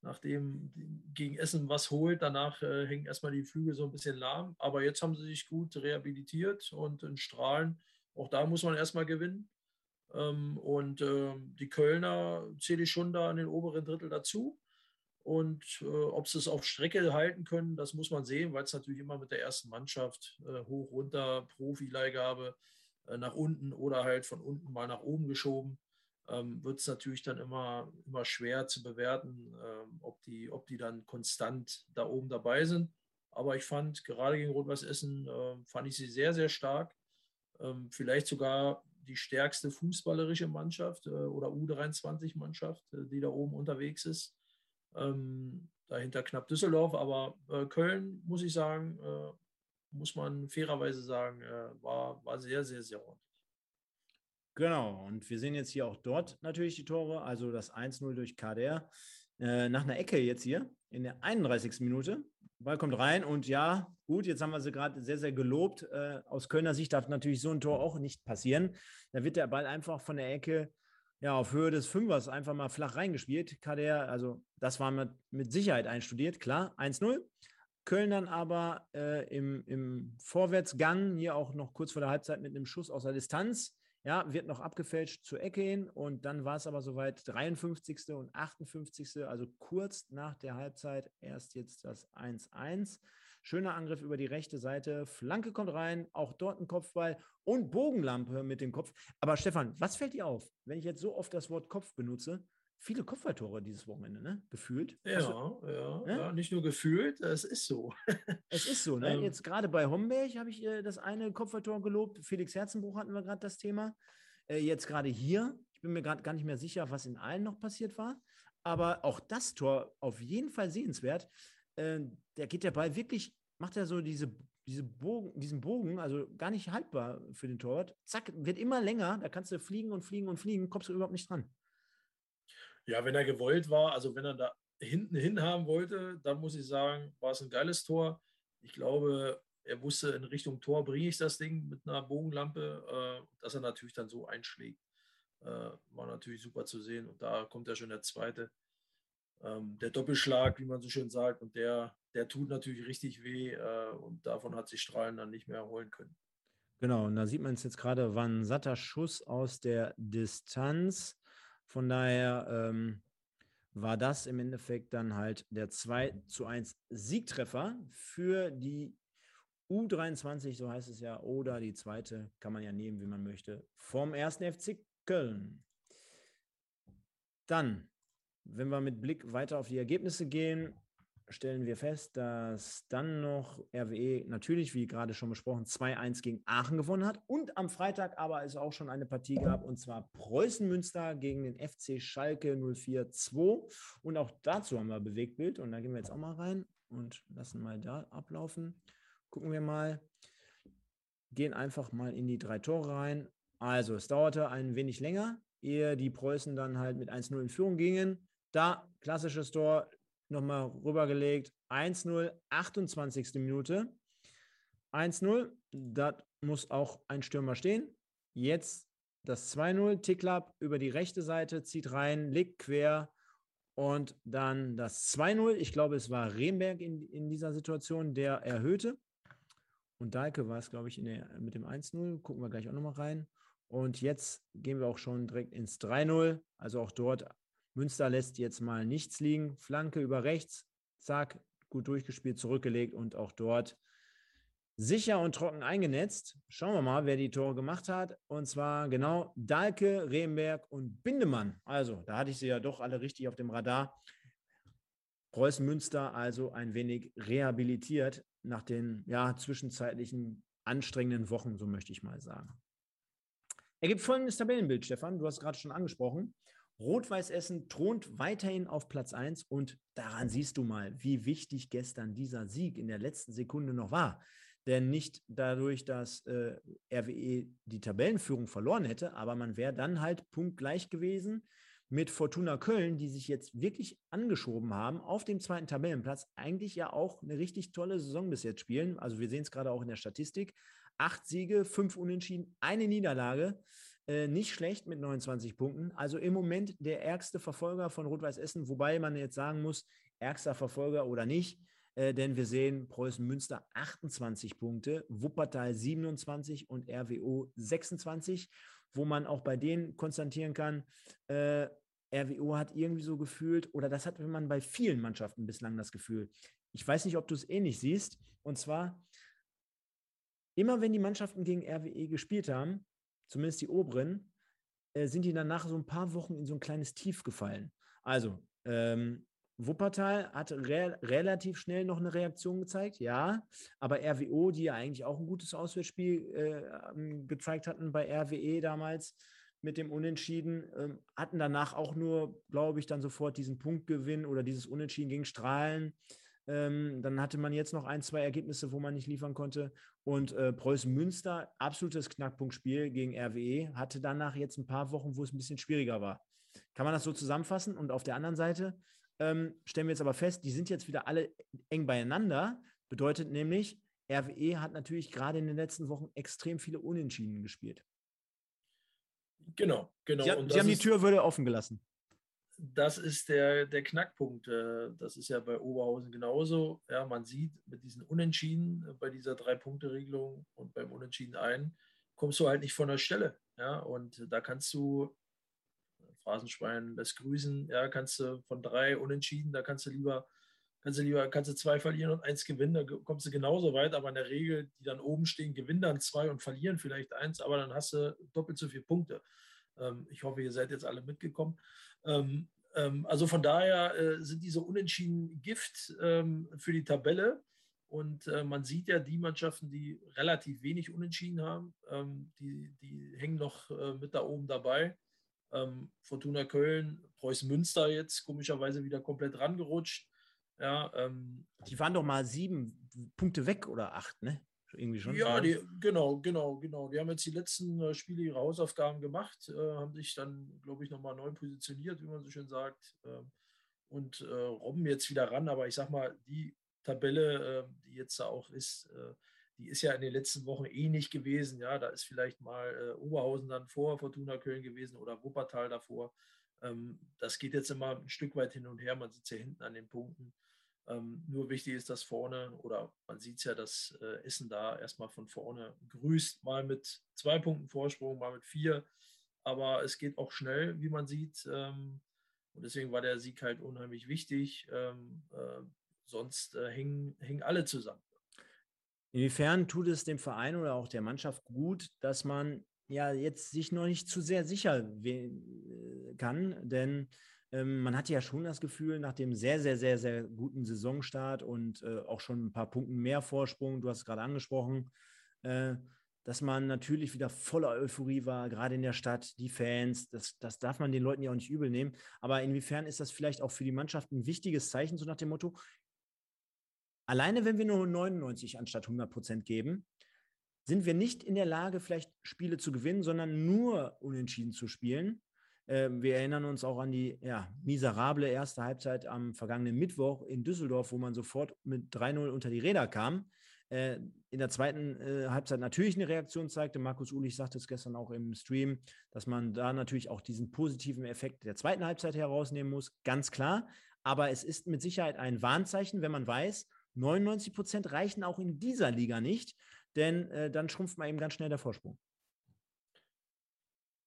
nachdem gegen Essen was holt, danach äh, hängen erstmal die Flügel so ein bisschen lahm. Aber jetzt haben sie sich gut rehabilitiert und in Strahlen, auch da muss man erstmal gewinnen. Ähm, und ähm, die Kölner zähle ich schon da in den oberen Drittel dazu. Und äh, ob sie es auf Strecke halten können, das muss man sehen, weil es natürlich immer mit der ersten Mannschaft äh, hoch, runter, Profileihgabe äh, nach unten oder halt von unten mal nach oben geschoben, ähm, wird es natürlich dann immer, immer schwer zu bewerten, ähm, ob, die, ob die dann konstant da oben dabei sind. Aber ich fand, gerade gegen Rot-Weiß Essen, äh, fand ich sie sehr, sehr stark. Ähm, vielleicht sogar die stärkste fußballerische Mannschaft äh, oder U23-Mannschaft, äh, die da oben unterwegs ist. Ähm, dahinter knapp Düsseldorf, aber äh, Köln, muss ich sagen, muss man fairerweise sagen, war, war sehr, sehr, sehr ordentlich. Genau, und wir sehen jetzt hier auch dort natürlich die Tore, also das 1-0 durch KDR. Äh, nach einer Ecke jetzt hier in der 31. Minute. Ball kommt rein und ja, gut, jetzt haben wir sie gerade sehr, sehr gelobt. Äh, aus Kölner Sicht darf natürlich so ein Tor auch nicht passieren. Da wird der Ball einfach von der Ecke ja, auf Höhe des Fünfers einfach mal flach reingespielt. KDR, also das war mit, mit Sicherheit einstudiert, klar, 1-0. Köln dann aber äh, im, im Vorwärtsgang, hier auch noch kurz vor der Halbzeit mit einem Schuss aus der Distanz, ja, wird noch abgefälscht zur Ecke hin und dann war es aber soweit 53. und 58. Also kurz nach der Halbzeit erst jetzt das 1-1. Schöner Angriff über die rechte Seite. Flanke kommt rein, auch dort ein Kopfball und Bogenlampe mit dem Kopf. Aber Stefan, was fällt dir auf, wenn ich jetzt so oft das Wort Kopf benutze? Viele Kopfballtore dieses Wochenende, ne? Gefühlt. Ja, also, ja, ne? ja, nicht nur gefühlt, es ist so. es ist so, ne? Ähm. Jetzt gerade bei Homberg habe ich äh, das eine Kopfballtor gelobt. Felix Herzenbruch hatten wir gerade das Thema. Äh, jetzt gerade hier, ich bin mir gerade gar nicht mehr sicher, was in allen noch passiert war. Aber auch das Tor auf jeden Fall sehenswert. Äh, der geht der Ball wirklich, macht er so diese diese Bogen, diesen Bogen, also gar nicht haltbar für den Torwart. Zack, wird immer länger, da kannst du fliegen und fliegen und fliegen, kommst du überhaupt nicht dran. Ja, wenn er gewollt war, also wenn er da hinten hin haben wollte, dann muss ich sagen, war es ein geiles Tor. Ich glaube, er wusste, in Richtung Tor bringe ich das Ding mit einer Bogenlampe, äh, dass er natürlich dann so einschlägt. Äh, war natürlich super zu sehen. Und da kommt ja schon der zweite. Ähm, der Doppelschlag, wie man so schön sagt, und der, der tut natürlich richtig weh äh, und davon hat sich Strahlen dann nicht mehr erholen können. Genau, und da sieht man es jetzt gerade, war ein satter Schuss aus der Distanz. Von daher ähm, war das im Endeffekt dann halt der 2 zu 1 Siegtreffer für die U23, so heißt es ja, oder die zweite, kann man ja nehmen, wie man möchte, vom ersten FC Köln. Dann, wenn wir mit Blick weiter auf die Ergebnisse gehen, stellen wir fest, dass dann noch RWE natürlich, wie gerade schon besprochen, 2-1 gegen Aachen gewonnen hat. Und am Freitag aber es auch schon eine Partie gab, und zwar Preußen-Münster gegen den FC Schalke 04-2. Und auch dazu haben wir Bewegtbild. Und da gehen wir jetzt auch mal rein und lassen mal da ablaufen. Gucken wir mal. Gehen einfach mal in die drei Tore rein. Also, es dauerte ein wenig länger, ehe die Preußen dann halt mit 1-0 in Führung gingen. Da klassisches Tor, nochmal rübergelegt. 1-0, 28. Minute. 1-0, da muss auch ein Stürmer stehen. Jetzt das 2-0, Ticklab über die rechte Seite, zieht rein, legt quer und dann das 2-0. Ich glaube, es war Remberg in, in dieser Situation, der erhöhte. Und Dahlke war es, glaube ich, der, mit dem 1-0. Gucken wir gleich auch nochmal rein. Und jetzt gehen wir auch schon direkt ins 3-0. Also auch dort Münster lässt jetzt mal nichts liegen. Flanke über rechts, zack, gut durchgespielt, zurückgelegt und auch dort sicher und trocken eingenetzt. Schauen wir mal, wer die Tore gemacht hat. Und zwar genau Dahlke, Rehmenberg und Bindemann. Also, da hatte ich sie ja doch alle richtig auf dem Radar. Preußen Münster also ein wenig rehabilitiert nach den ja, zwischenzeitlichen anstrengenden Wochen, so möchte ich mal sagen. Er gibt folgendes Tabellenbild, Stefan. Du hast gerade schon angesprochen. Rot-Weiß Essen thront weiterhin auf Platz 1 und daran siehst du mal, wie wichtig gestern dieser Sieg in der letzten Sekunde noch war. Denn nicht dadurch, dass äh, RWE die Tabellenführung verloren hätte, aber man wäre dann halt punktgleich gewesen mit Fortuna Köln, die sich jetzt wirklich angeschoben haben auf dem zweiten Tabellenplatz, eigentlich ja auch eine richtig tolle Saison bis jetzt spielen. Also wir sehen es gerade auch in der Statistik. Acht Siege, fünf Unentschieden, eine Niederlage. Äh, nicht schlecht mit 29 Punkten. Also im Moment der ärgste Verfolger von Rot-Weiß Essen, wobei man jetzt sagen muss, ärgster Verfolger oder nicht, äh, denn wir sehen Preußen Münster 28 Punkte, Wuppertal 27 und RWO 26, wo man auch bei denen konstatieren kann, äh, RWO hat irgendwie so gefühlt, oder das hat man bei vielen Mannschaften bislang das Gefühl. Ich weiß nicht, ob du es ähnlich siehst. Und zwar, immer wenn die Mannschaften gegen RWE gespielt haben, zumindest die oberen, äh, sind die danach so ein paar Wochen in so ein kleines Tief gefallen. Also, ähm, Wuppertal hat re relativ schnell noch eine Reaktion gezeigt, ja, aber RWO, die ja eigentlich auch ein gutes Auswärtsspiel äh, ähm, gezeigt hatten bei RWE damals mit dem Unentschieden, äh, hatten danach auch nur, glaube ich, dann sofort diesen Punktgewinn oder dieses Unentschieden gegen Strahlen Ähm, dann hatte man jetzt noch ein, zwei Ergebnisse, wo man nicht liefern konnte. Und äh, Preußen Münster, absolutes Knackpunktspiel gegen RWE, hatte danach jetzt ein paar Wochen, wo es ein bisschen schwieriger war. Kann man das so zusammenfassen? Und auf der anderen Seite ähm, stellen wir jetzt aber fest, die sind jetzt wieder alle eng beieinander. Bedeutet nämlich, RWE hat natürlich gerade in den letzten Wochen extrem viele Unentschieden gespielt. Genau, genau. Sie, Sie haben die Tür würde offen gelassen das ist der, der Knackpunkt. Äh, das ist ja bei Oberhausen genauso. Ja, man sieht mit diesen Unentschieden äh, bei dieser Drei-Punkte-Regelung und beim Unentschieden ein, kommst du halt nicht von der Stelle. Ja, und da kannst du, Phrasenschwein lässt grüßen, ja, kannst du von drei Unentschieden, da kannst du lieber, kannst du lieber, kannst du zwei verlieren und eins gewinnen, da kommst du genauso weit, aber in der Regel, die dann oben stehen, gewinnen dann zwei und verlieren vielleicht eins, aber dann hast du doppelt so viele Punkte. Ähm, ich hoffe, ihr seid jetzt alle mitgekommen. Ähm, ähm, also von daher äh, sind diese Unentschieden Gift ähm, für die Tabelle. Und äh, man sieht ja die Mannschaften, die relativ wenig Unentschieden haben, ähm, die, die hängen noch äh, mit da oben dabei. Ähm, Fortuna Köln, Preußen Münster jetzt komischerweise wieder komplett rangerutscht. Ja, ähm, die waren doch mal sieben Punkte weg oder acht, ne? Irgendwie schon. Ja, die, genau, genau, genau. Die haben jetzt die letzten äh, Spiele ihre Hausaufgaben gemacht, äh, haben sich dann, glaube ich, nochmal neu positioniert, wie man so schön sagt, äh, und robben jetzt wieder ran. Aber ich sag mal, die Tabelle, ähm, die jetzt da auch ist, äh, die ist ja in den letzten Wochen eh nicht gewesen. Ja, da ist vielleicht mal äh, Oberhausen dann vor Fortuna Köln gewesen oder Wuppertal davor. Ähm, das geht jetzt immer ein Stück weit hin und her. Man es ja hinten an den Punkten. Ähm, nur wichtig ist, dass vorne, oder man sieht es ja, dass äh, Essen da erstmal von vorne grüßt, mal mit zwei Punkten Vorsprung, mal mit vier. Aber es geht auch schnell, wie man sieht. Ähm, und deswegen war der Sieg halt unheimlich wichtig. Ähm, äh, sonst äh, hängen, hängen alle zusammen. Inwiefern tut es dem Verein oder auch der Mannschaft gut, dass man ja jetzt sich noch nicht zu sehr sicher äh, kann? Denn ähm, man hatte ja schon das Gefühl, nach dem sehr, sehr, sehr, sehr guten Saisonstart und äh, auch schon ein paar Punkten mehr Vorsprung, du hast es gerade angesprochen, äh, dass man natürlich wieder voller Euphorie war, gerade in der Stadt, die Fans, das, das darf man den Leuten ja auch nicht übel nehmen. Aber inwiefern ist das vielleicht auch für die Mannschaft ein wichtiges Zeichen, so nach dem Motto, alleine wenn wir nur 99 anstatt 100 Prozent geben, sind wir nicht in der Lage, vielleicht Spiele zu gewinnen, sondern nur unentschieden zu spielen. Ähm, wir erinnern uns auch an die ja, miserable erste Halbzeit am vergangenen Mittwoch in Düsseldorf, wo man sofort mit 3-0 unter die Räder kam. Äh, in der zweiten äh, Halbzeit natürlich eine Reaktion zeigte. Markus Ulich sagte es gestern auch im Stream, dass man da natürlich auch diesen positiven Effekt der zweiten Halbzeit herausnehmen muss, ganz klar. Aber es ist mit Sicherheit ein Warnzeichen, wenn man weiß, 99 Prozent reichen auch in dieser Liga nicht, denn äh, dann schrumpft man eben ganz schnell der Vorsprung.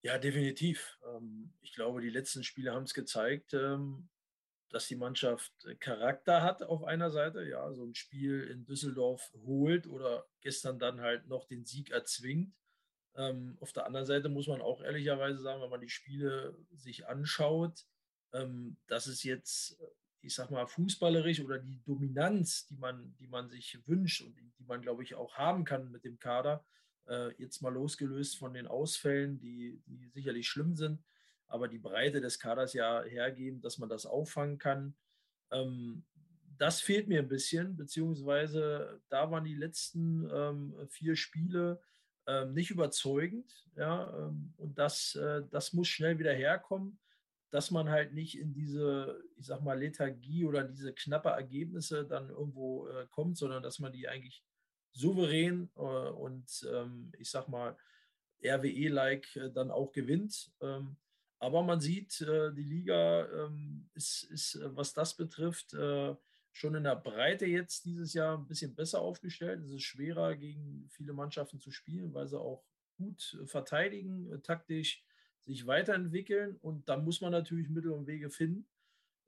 Ja, definitiv. Ähm, ich glaube, die letzten Spiele haben es gezeigt, ähm, dass die Mannschaft äh, Charakter hat auf einer Seite, ja, so ein Spiel in Düsseldorf holt oder gestern dann halt noch den Sieg erzwingt. Ähm, auf der anderen Seite muss man auch ehrlicherweise sagen, wenn man die Spiele sich anschaut, dass es jetzt, ich sag mal, fußballerisch oder die Dominanz, die man, die man sich wünscht und die man, glaube ich, auch haben kann mit dem Kader, äh, jetzt mal losgelöst von den Ausfällen, die, die sicherlich schlimm sind, aber die Breite des Kaders ja hergeben, dass man das auffangen kann. Ähm, das fehlt mir ein bisschen, beziehungsweise da waren die letzten ähm, vier Spiele ähm, nicht überzeugend. Ja, ähm, und das, äh, das muss schnell wieder herkommen, dass man halt nicht in diese, ich sag mal, Lethargie oder diese knappe Ergebnisse dann irgendwo äh, kommt, sondern dass man die eigentlich souverän äh, und ähm, ich sag mal RWE-like äh, dann auch gewinnt. Ähm, aber man sieht, äh, die Liga ähm, ist, ist, was das betrifft, schon in der Breite jetzt dieses Jahr ein bisschen besser aufgestellt. Es ist schwerer, gegen viele Mannschaften zu spielen, weil sie auch gut verteidigen, taktisch sich weiterentwickeln. Und da muss man natürlich Mittel und Wege finden.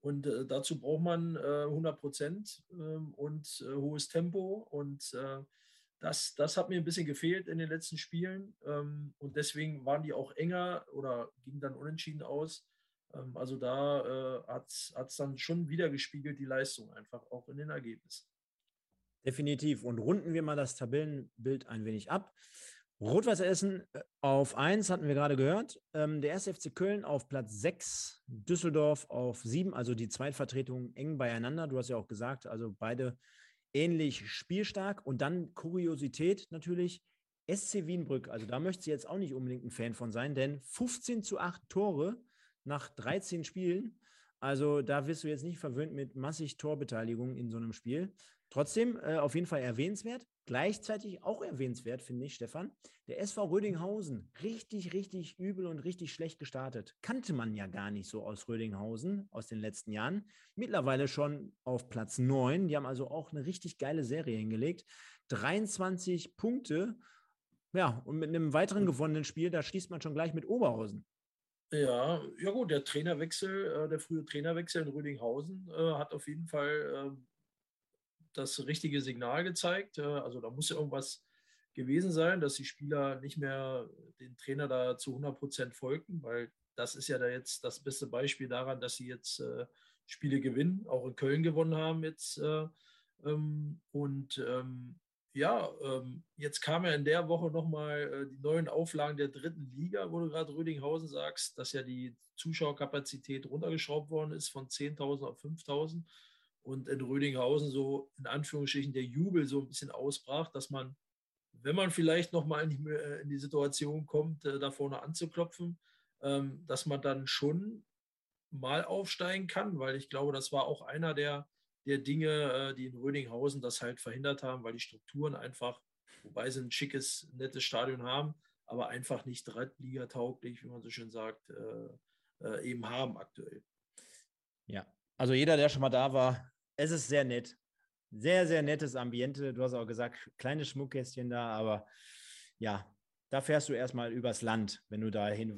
Und äh, dazu braucht man äh, 100 Prozent äh, und hohes Tempo. Und äh, das, das hat mir ein bisschen gefehlt in den letzten Spielen. Ähm, und deswegen waren die auch enger oder gingen dann unentschieden aus. Ähm, also da äh, hat es dann schon wieder gespiegelt, die Leistung einfach auch in den Ergebnissen. Definitiv. Und runden wir mal das Tabellenbild ein wenig ab. Rot-Weiß Essen äh, auf 1 hatten wir gerade gehört. Ähm, der erste FC Köln auf Platz 6, Düsseldorf auf 7, also die Zweitvertretung eng beieinander. Du hast ja auch gesagt, also beide ähnlich spielstark. Und dann Kuriosität natürlich, SC Wienbrück. Also da möchte sie jetzt auch nicht unbedingt ein Fan von sein, denn 15 zu 8 Tore nach 13 Spielen. Also da wirst du jetzt nicht verwöhnt mit massig Torbeteiligung in so einem Spiel. Trotzdem äh, auf jeden Fall erwähnenswert. Gleichzeitig auch erwähnenswert, finde ich, Stefan. Der SV Rödinghausen, richtig, richtig übel und richtig schlecht gestartet. Kannte man ja gar nicht so aus Rödinghausen aus den letzten Jahren. Mittlerweile schon auf Platz 9. Die haben also auch eine richtig geile Serie hingelegt. 23 Punkte. Ja, und mit einem weiteren gewonnenen Spiel, da schließt man schon gleich mit Oberhausen. Ja, ja gut, der Trainerwechsel, äh, der frühe Trainerwechsel in Rödinghausen äh, hat auf jeden Fall äh, das richtige Signal gezeigt. Also da muss ja irgendwas gewesen sein, dass die Spieler nicht mehr den Trainer da zu 100 Prozent folgten, weil das ist ja da jetzt das beste Beispiel daran, dass sie jetzt äh, Spiele gewinnen, auch in Köln gewonnen haben jetzt. Äh, ähm, und ähm, ja, ähm, jetzt kam ja in der Woche nochmal äh, die neuen Auflagen der dritten Liga, wo du gerade Rödinghausen sagst, dass ja die Zuschauerkapazität runtergeschraubt worden ist von 10.000 auf 5.000 und in Rödinghausen so in Anführungsstrichen der Jubel so ein bisschen ausbrach, dass man, wenn man vielleicht nochmal in, äh, in die Situation kommt, äh, da vorne anzuklopfen, ähm, dass man dann schon mal aufsteigen kann, weil ich glaube, das war auch einer der, der Dinge, äh, die in Rödinghausen das halt verhindert haben, weil die Strukturen einfach, wobei sie ein schickes, nettes Stadion haben, aber einfach nicht Drittliga-tauglich, wie man so schön sagt, eben haben aktuell. Ja, also jeder, der schon mal da war, es ist sehr nett. Sehr, sehr nettes Ambiente. Du hast auch gesagt, kleine Schmuckkästchen da, aber ja, da fährst du erstmal übers Land, wenn du da hin,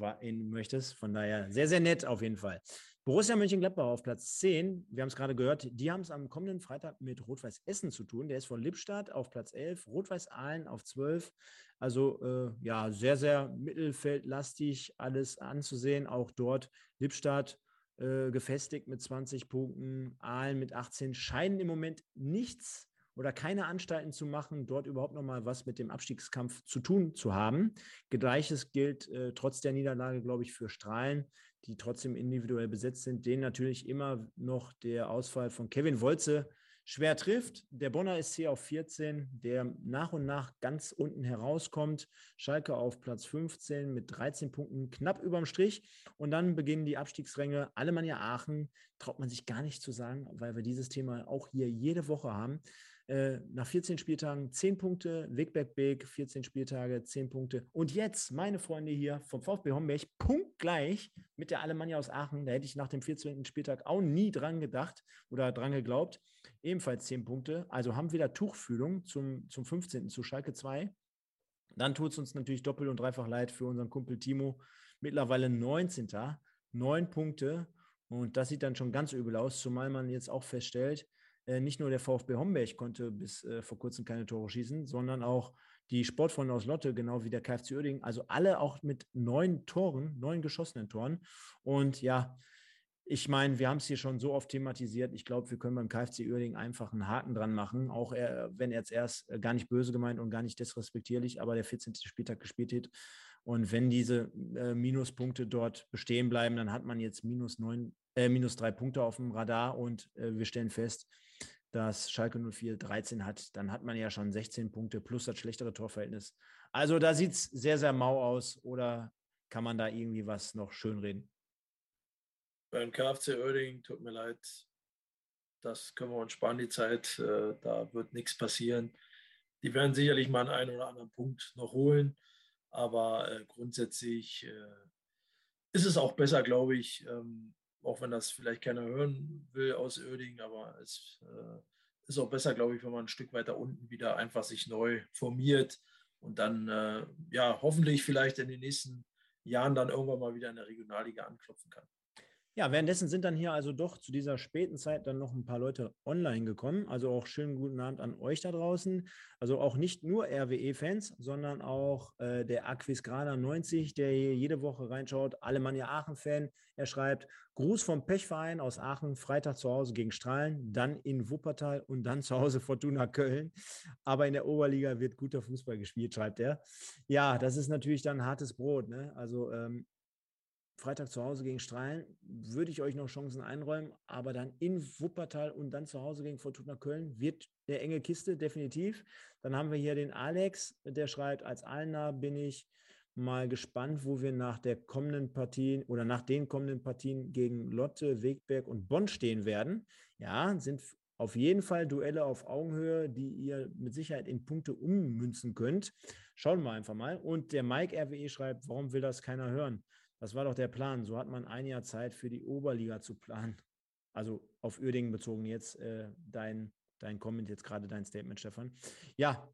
möchtest. Von daher sehr, sehr nett auf jeden Fall. Borussia Mönchengladbach auf Platz 10, wir haben es gerade gehört, die haben es am kommenden Freitag mit Rot-Weiß Essen zu tun. Der ist von Lippstadt auf Platz 11, Rot-Weiß Aalen auf 12. Also äh, ja, sehr, sehr mittelfeldlastig alles anzusehen. Auch dort Lippstadt äh, gefestigt mit 20 Punkten, Aalen mit 18, scheinen im Moment nichts oder keine Anstalten zu machen, dort überhaupt noch mal was mit dem Abstiegskampf zu tun zu haben. Gleiches gilt äh, trotz der Niederlage, glaube ich, für Strahlen, die trotzdem individuell besetzt sind. Denen natürlich immer noch der Ausfall von Kevin Wolze schwer trifft. Der Bonner SC auf 14, der nach und nach ganz unten herauskommt. Schalke auf Platz 15 mit 13 Punkten knapp überm Strich. Und dann beginnen die Abstiegsränge. Alemannia Aachen traut man sich gar nicht zu sagen, weil wir dieses Thema auch hier jede Woche haben. Äh, nach 14 Spieltagen 10 Punkte, Wegberg Beek 14 Spieltage, 10 Punkte. Und jetzt, meine Freunde hier vom VfB Homberg, punktgleich mit der Alemannia aus Aachen. Da hätte ich nach dem 14. Spieltag auch nie dran gedacht oder dran geglaubt. Ebenfalls 10 Punkte. Also haben wir da Tuchfühlung zum, zum 15. zu Schalke 2. Dann tut es uns natürlich doppelt und dreifach leid für unseren Kumpel Timo. Mittlerweile 19. 9 Punkte. Und das sieht dann schon ganz übel aus, zumal man jetzt auch feststellt, nicht nur der VfB Homberg konnte bis äh, vor kurzem keine Tore schießen, sondern auch die Sportfreunde aus Lotte, genau wie der KfC Uerdingen, also alle auch mit neun Toren, neun geschossenen Toren. Und ja, ich meine, wir haben es hier schon so oft thematisiert. Ich glaube, wir können beim KfC Uerdingen einfach einen Haken dran machen, auch er, wenn er jetzt erst äh, gar nicht böse gemeint und gar nicht disrespektierlich, aber der 14. Spieltag gespielt hat. Und wenn diese äh, Minuspunkte dort bestehen bleiben, dann hat man jetzt minus neun, äh, minus drei Punkte auf dem Radar und äh, wir stellen fest, dass Schalke 04 13 hat, dann hat man ja schon 16 Punkte plus das schlechtere Torverhältnis. Also da sieht es sehr, sehr mau aus oder kann man da irgendwie was noch schönreden? Beim KfC Oerding, tut mir leid, das können wir uns sparen, die Zeit, äh, da wird nichts passieren. Die werden sicherlich mal einen oder anderen Punkt noch holen, aber äh, grundsätzlich äh, ist es auch besser, glaube ich, ähm, auch wenn das vielleicht keiner hören will aus Oerding, aber es äh, ist auch besser, glaube ich, wenn man ein Stück weiter unten wieder einfach sich neu formiert und dann äh, ja hoffentlich vielleicht in den nächsten Jahren dann irgendwann mal wieder in der Regionalliga anklopfen kann. Ja, währenddessen sind dann hier also doch zu dieser späten Zeit dann noch ein paar Leute online gekommen. Also auch schönen guten Abend an euch da draußen. Also auch nicht nur RWE-Fans, sondern auch äh, der Aquisgrana 90, der hier jede Woche reinschaut. Alemannia Aachen-Fan. Er schreibt: Gruß vom Pechverein aus Aachen, Freitag zu Hause gegen Strahlen, dann in Wuppertal und dann zu Hause Fortuna Köln. Aber in der Oberliga wird guter Fußball gespielt, schreibt er. Ja, das ist natürlich dann hartes Brot. Ne? Also ähm, Freitag zu Hause gegen Strahlen würde ich euch noch Chancen einräumen, aber dann in Wuppertal und dann zu Hause gegen Fortuna Köln wird eine enge Kiste, definitiv. Dann haben wir hier den Alex, der schreibt, als Allner bin ich mal gespannt, wo wir nach der kommenden Partien oder nach den kommenden Partien gegen Lotte, Wegberg und Bonn stehen werden. Ja, sind auf jeden Fall Duelle auf Augenhöhe, die ihr mit Sicherheit in Punkte ummünzen könnt. Schauen wir einfach mal. Und der Mike RWE schreibt, warum will das keiner hören? Das war doch der Plan. So hat man ein Jahr Zeit für die Oberliga zu planen. Also auf Uerdingen bezogen jetzt äh, dein, dein Comment, jetzt gerade dein Statement, Stefan. Ja,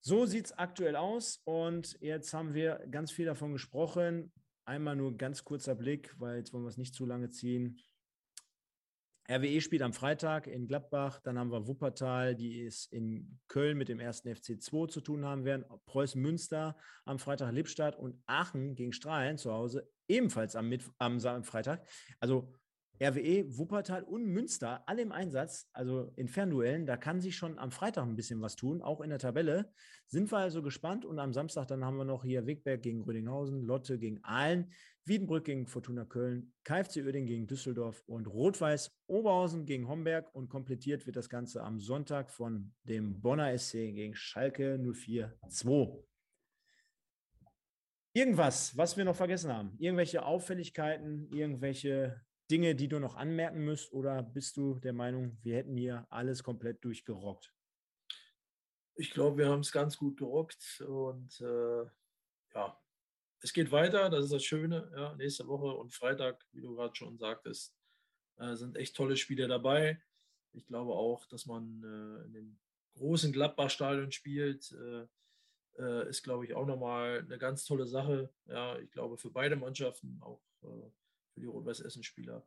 so sieht es aktuell aus und jetzt haben wir ganz viel davon gesprochen. Einmal nur ganz kurzer Blick, weil jetzt wollen wir es nicht zu lange ziehen. RWE spielt am Freitag in Gladbach, dann haben wir Wuppertal, die es in Köln mit dem ersten FC 2 zu tun haben werden, Preußen Münster am Freitag Lippstadt und Aachen gegen Strahlen zu Hause ebenfalls am, Mittw am Freitag. Also RWE, Wuppertal und Münster, alle im Einsatz, also in Fernduellen. Da kann sich schon am Freitag ein bisschen was tun, auch in der Tabelle. Sind wir also gespannt. Und am Samstag dann haben wir noch hier Wegberg gegen Rödinghausen, Lotte gegen Aalen, Wiedenbrück gegen Fortuna Köln, KfC Uerdingen gegen Düsseldorf und Rot-Weiß Oberhausen gegen Homberg. Und komplettiert wird das Ganze am Sonntag von dem Bonner SC gegen Schalke 04-2. Irgendwas, was wir noch vergessen haben? Irgendwelche Auffälligkeiten, irgendwelche Dinge, die du noch anmerken müsst? Oder bist du der Meinung, wir hätten hier alles komplett durchgerockt? Ich glaube, wir haben es ganz gut gerockt und äh, ja, es geht weiter, das ist das Schöne. Ja, nächste Woche und Freitag, wie du gerade schon sagtest, äh, sind echt tolle Spiele dabei. Ich glaube auch, dass man äh, in dem großen Gladbach-Stadion spielt, äh, äh, ist, glaube ich, auch nochmal eine ganz tolle Sache. Ja, ich glaube, für beide Mannschaften, auch äh, für die Rot-Weiß-Essen-Spieler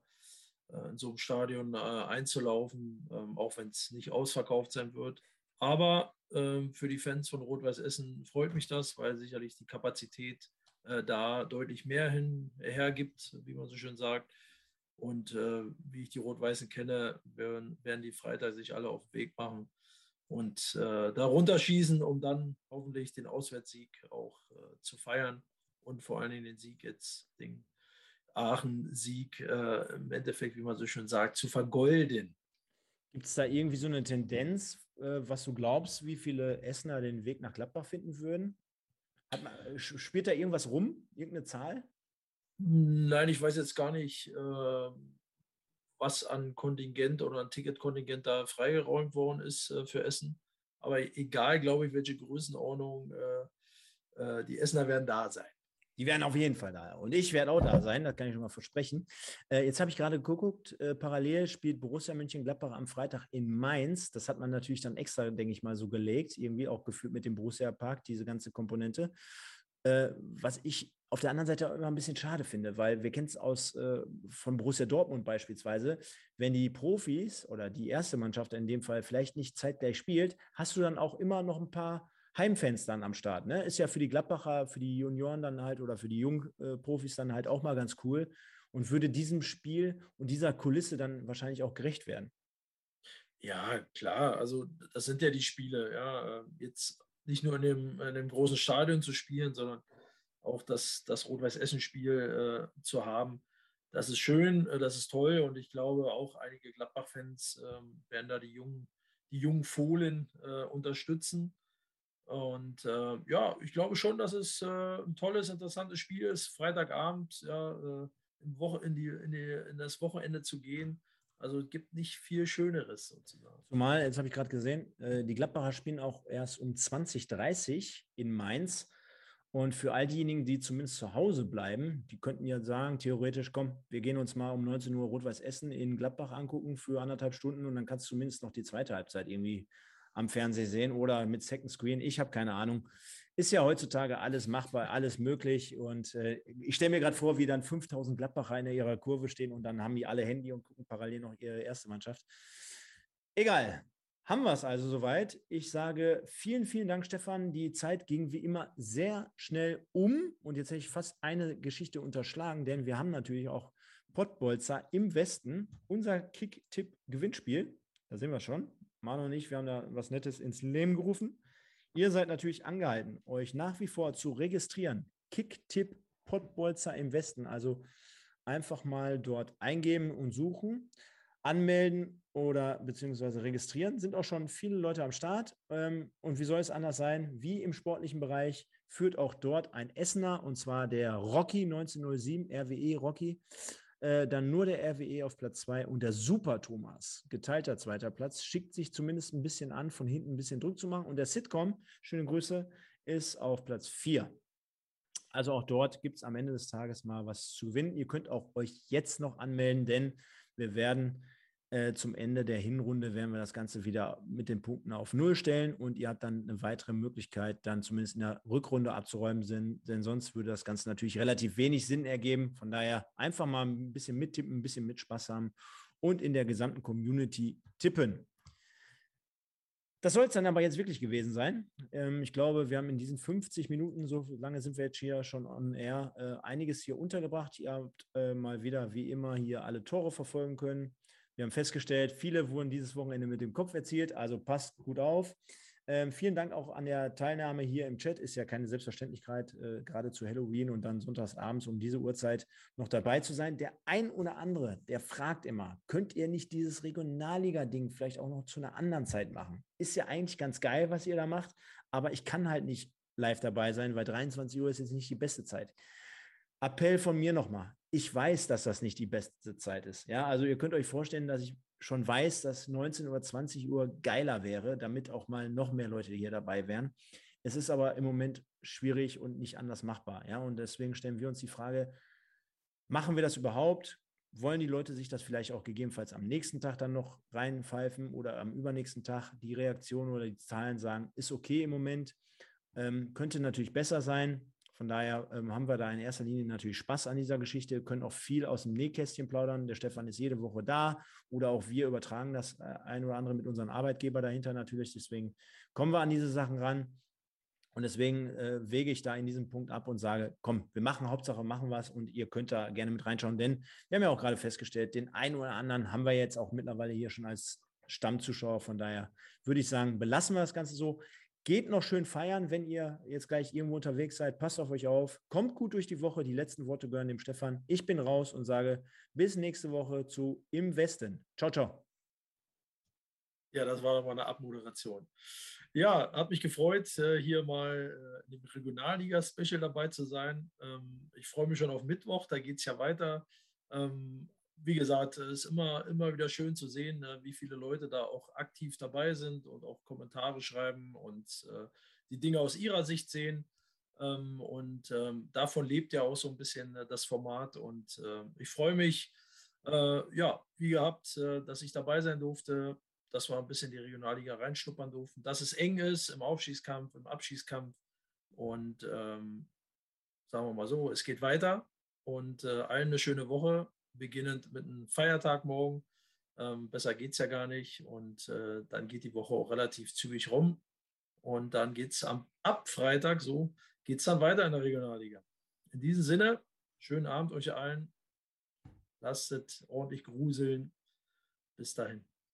äh, in so einem Stadion einzulaufen, ähm, auch wenn es nicht ausverkauft sein wird. Aber ähm, für die Fans von Rot-Weiß Essen freut mich das, weil sicherlich die Kapazität äh, da deutlich mehr hin, hergibt, wie man so schön sagt. Und äh, wie ich die Rot-Weißen kenne, werden, werden, die Freitag sich alle auf den Weg machen und äh, da runterschießen, um dann hoffentlich den Auswärtssieg auch äh, zu feiern und vor allen Dingen den Sieg jetzt, den Aachen-Sieg äh, im Endeffekt, wie man so schön sagt, zu vergolden. Gibt es da irgendwie so eine Tendenz, äh, was du glaubst, wie viele Essener den Weg nach Gladbach finden würden? Man, äh, spielt da irgendwas rum? Irgendeine Zahl? Nein, ich weiß jetzt gar nicht, äh, was an Kontingent oder an Ticketkontingent da freigeräumt worden ist äh, für Essen. Aber egal, glaube ich, welche Größenordnung, die Essener werden da sein. Die werden auf jeden Fall da. Und ich werde auch da sein, das kann ich schon mal versprechen. Äh, jetzt habe ich gerade geguckt, äh, parallel spielt Borussia Mönchengladbach am Freitag in Mainz. Das hat man natürlich dann extra, denke ich mal, so gelegt, irgendwie auch gefühlt mit dem Borussia Park, diese ganze Komponente. Äh, was ich auf der anderen Seite immer ein bisschen schade finde, weil wir kennen es aus äh, von Borussia Dortmund beispielsweise, wenn die Profis oder die erste Mannschaft in dem Fall vielleicht nicht zeitgleich spielt, hast du dann auch immer noch ein paar Heimfans dann am Start. Ne? Ist ja für die Gladbacher, für die Junioren dann halt oder für die Jungprofis dann halt auch mal ganz cool und würde diesem Spiel und dieser Kulisse dann wahrscheinlich auch gerecht werden. Ja, klar. Also das sind ja die Spiele. Ja, jetzt nicht nur in dem, in dem großen Stadion zu spielen, sondern auch das, das Rot-Weiß-Essen-Spiel äh, zu haben. Das ist schön, äh, das ist toll und ich glaube auch einige Gladbach-Fans äh, werden da die jungen, die jungen Fohlen äh, unterstützen. Und äh, ja, ich glaube schon, dass es äh, ein tolles, interessantes Spiel ist, Freitagabend ja, äh, in, Woche, in, die, in, die, in, das Wochenende zu gehen. Also es gibt nicht viel Schöneres sozusagen. Zumal, jetzt habe ich gerade gesehen, äh, die Gladbacher spielen auch erst um 20.30 in Mainz. Und für all diejenigen, die zumindest zu Hause bleiben, die könnten ja sagen, theoretisch, komm, wir gehen uns mal um 19 Uhr Rot-Weiß Essen in Gladbach angucken für anderthalb Stunden und dann kannst du zumindest noch die zweite Halbzeit irgendwie am Fernseher sehen oder mit Second Screen. Ich habe keine Ahnung. ist ja heutzutage alles machbar, alles möglich. Und äh, ich stelle mir gerade vor, wie dann 5000 Gladbacher in ihrer Kurve stehen und dann haben die alle Handy und gucken parallel noch ihre erste Mannschaft. Egal. Haben wir es also soweit. Ich sage vielen, vielen Dank, Stefan. Die Zeit ging wie immer sehr schnell um. Und jetzt hätte ich fast eine Geschichte unterschlagen, denn wir haben natürlich auch Pottbolzer im Westen. Unser Kick-Tipp-Gewinnspiel. Da sind wir schon. Manu und ich, wir haben da was Nettes ins Leben gerufen. Ihr seid natürlich angehalten, euch nach wie vor zu registrieren. Kicktipp Pottbolzer im Westen. Also einfach mal dort eingeben und suchen, anmelden oder beziehungsweise registrieren. Sind auch schon viele Leute am Start. Ähm, und wie soll es anders sein? Wie im sportlichen Bereich führt auch dort ein Essener, und zwar der Rocky 1907, RWE Rocky. Äh, dann nur der RWE auf Platz 2 und der Super Thomas, geteilter zweiter Platz, schickt sich zumindest ein bisschen an, von hinten ein bisschen Druck zu machen. Und der Sitcom, schöne Grüße, ist auf Platz 4. Also auch dort gibt es am Ende des Tages mal was zu gewinnen. Ihr könnt auch euch jetzt noch anmelden, denn wir werden äh, zum Ende der Hinrunde werden wir das Ganze wieder mit den Punkten auf Null stellen und ihr habt dann eine weitere Möglichkeit, dann zumindest in der Rückrunde abzuräumen, denn, denn sonst würde das Ganze natürlich relativ wenig Sinn ergeben. Von daher einfach mal ein bisschen mittippen, ein bisschen mit Spaß haben und in der gesamten Community tippen. Das soll es dann aber jetzt wirklich gewesen sein. Ähm, ich glaube, wir haben in diesen 50 Minuten, so lange sind wir jetzt hier schon on air, äh, einiges hier untergebracht. Ihr habt äh, mal wieder, wie immer, hier alle Tore verfolgen können. Wir haben festgestellt, viele wurden dieses Wochenende mit dem Kopf erzielt, also passt gut auf. Ähm, vielen Dank auch an der Teilnahme hier im Chat. Ist ja keine Selbstverständlichkeit, äh, gerade zu Halloween und dann sonntagsabends um diese Uhrzeit noch dabei zu sein. Der ein oder andere, der fragt immer, könnt ihr nicht dieses Regionalliga-Ding vielleicht auch noch zu einer anderen Zeit machen? Ist ja eigentlich ganz geil, was ihr da macht, aber ich kann halt nicht live dabei sein, weil 23 Uhr ist jetzt nicht die beste Zeit. Appell von mir nochmal. Ich weiß, dass das nicht die beste Zeit ist. Ja, also ihr könnt euch vorstellen, dass ich schon weiß, dass 19 oder 20 Uhr geiler wäre, damit auch mal noch mehr Leute hier dabei wären. Es ist aber im Moment schwierig und nicht anders machbar. Ja, und deswegen stellen wir uns die Frage, machen wir das überhaupt? Wollen die Leute sich das vielleicht auch gegebenenfalls am nächsten Tag dann noch reinpfeifen oder am übernächsten Tag die Reaktion oder die Zahlen sagen, ist okay im Moment, ähm, könnte natürlich besser sein. Von daher ähm, haben wir da in erster Linie natürlich Spaß an dieser Geschichte, können auch viel aus dem Nähkästchen plaudern. Der Stefan ist jede Woche da oder auch wir übertragen das äh, ein oder andere mit unserem Arbeitgeber dahinter natürlich. Deswegen kommen wir an diese Sachen ran. Und deswegen äh, wege ich da in diesem Punkt ab und sage, komm, wir machen Hauptsache, machen was und ihr könnt da gerne mit reinschauen, denn wir haben ja auch gerade festgestellt, den einen oder anderen haben wir jetzt auch mittlerweile hier schon als Stammzuschauer. Von daher würde ich sagen, belassen wir das Ganze so. Geht noch schön feiern, wenn ihr jetzt gleich irgendwo unterwegs seid. Passt auf euch auf. Kommt gut durch die Woche. Die letzten Worte gehören dem Stefan. Ich bin raus und sage bis nächste Woche zu Im Westen. Ciao, ciao. Ja, das war mal eine Abmoderation. Ja, hat mich gefreut, äh, hier mal äh, im Regionalliga-Special dabei zu sein. Ähm, ich freue mich schon auf Mittwoch, da geht es ja weiter. Ähm, wie gesagt, es ist immer, immer wieder schön zu sehen, ne, wie viele Leute da auch aktiv dabei sind und auch Kommentare schreiben und äh, die Dinge aus ihrer Sicht sehen. Ähm, und ähm, davon lebt ja auch so ein bisschen äh, das Format. Und äh, ich freue mich, ja, wie gehabt, dass ich dabei sein durfte, dass wir ein bisschen die Regionalliga reinschnuppern durften, dass es eng ist im Aufschießkampf, im Abschießkampf. Und ähm, sagen wir mal so, es geht weiter. Und allen eine schöne Woche beginnend mit einem Feiertag morgen. Ähm, besser geht es ja gar nicht. Und äh, dann geht die Woche auch relativ zügig rum. Und dann geht es ab Freitag, so geht es dann weiter in der Regionalliga. In diesem Sinne, schönen Abend euch allen. Lasst ordentlich gruseln. Bis dahin.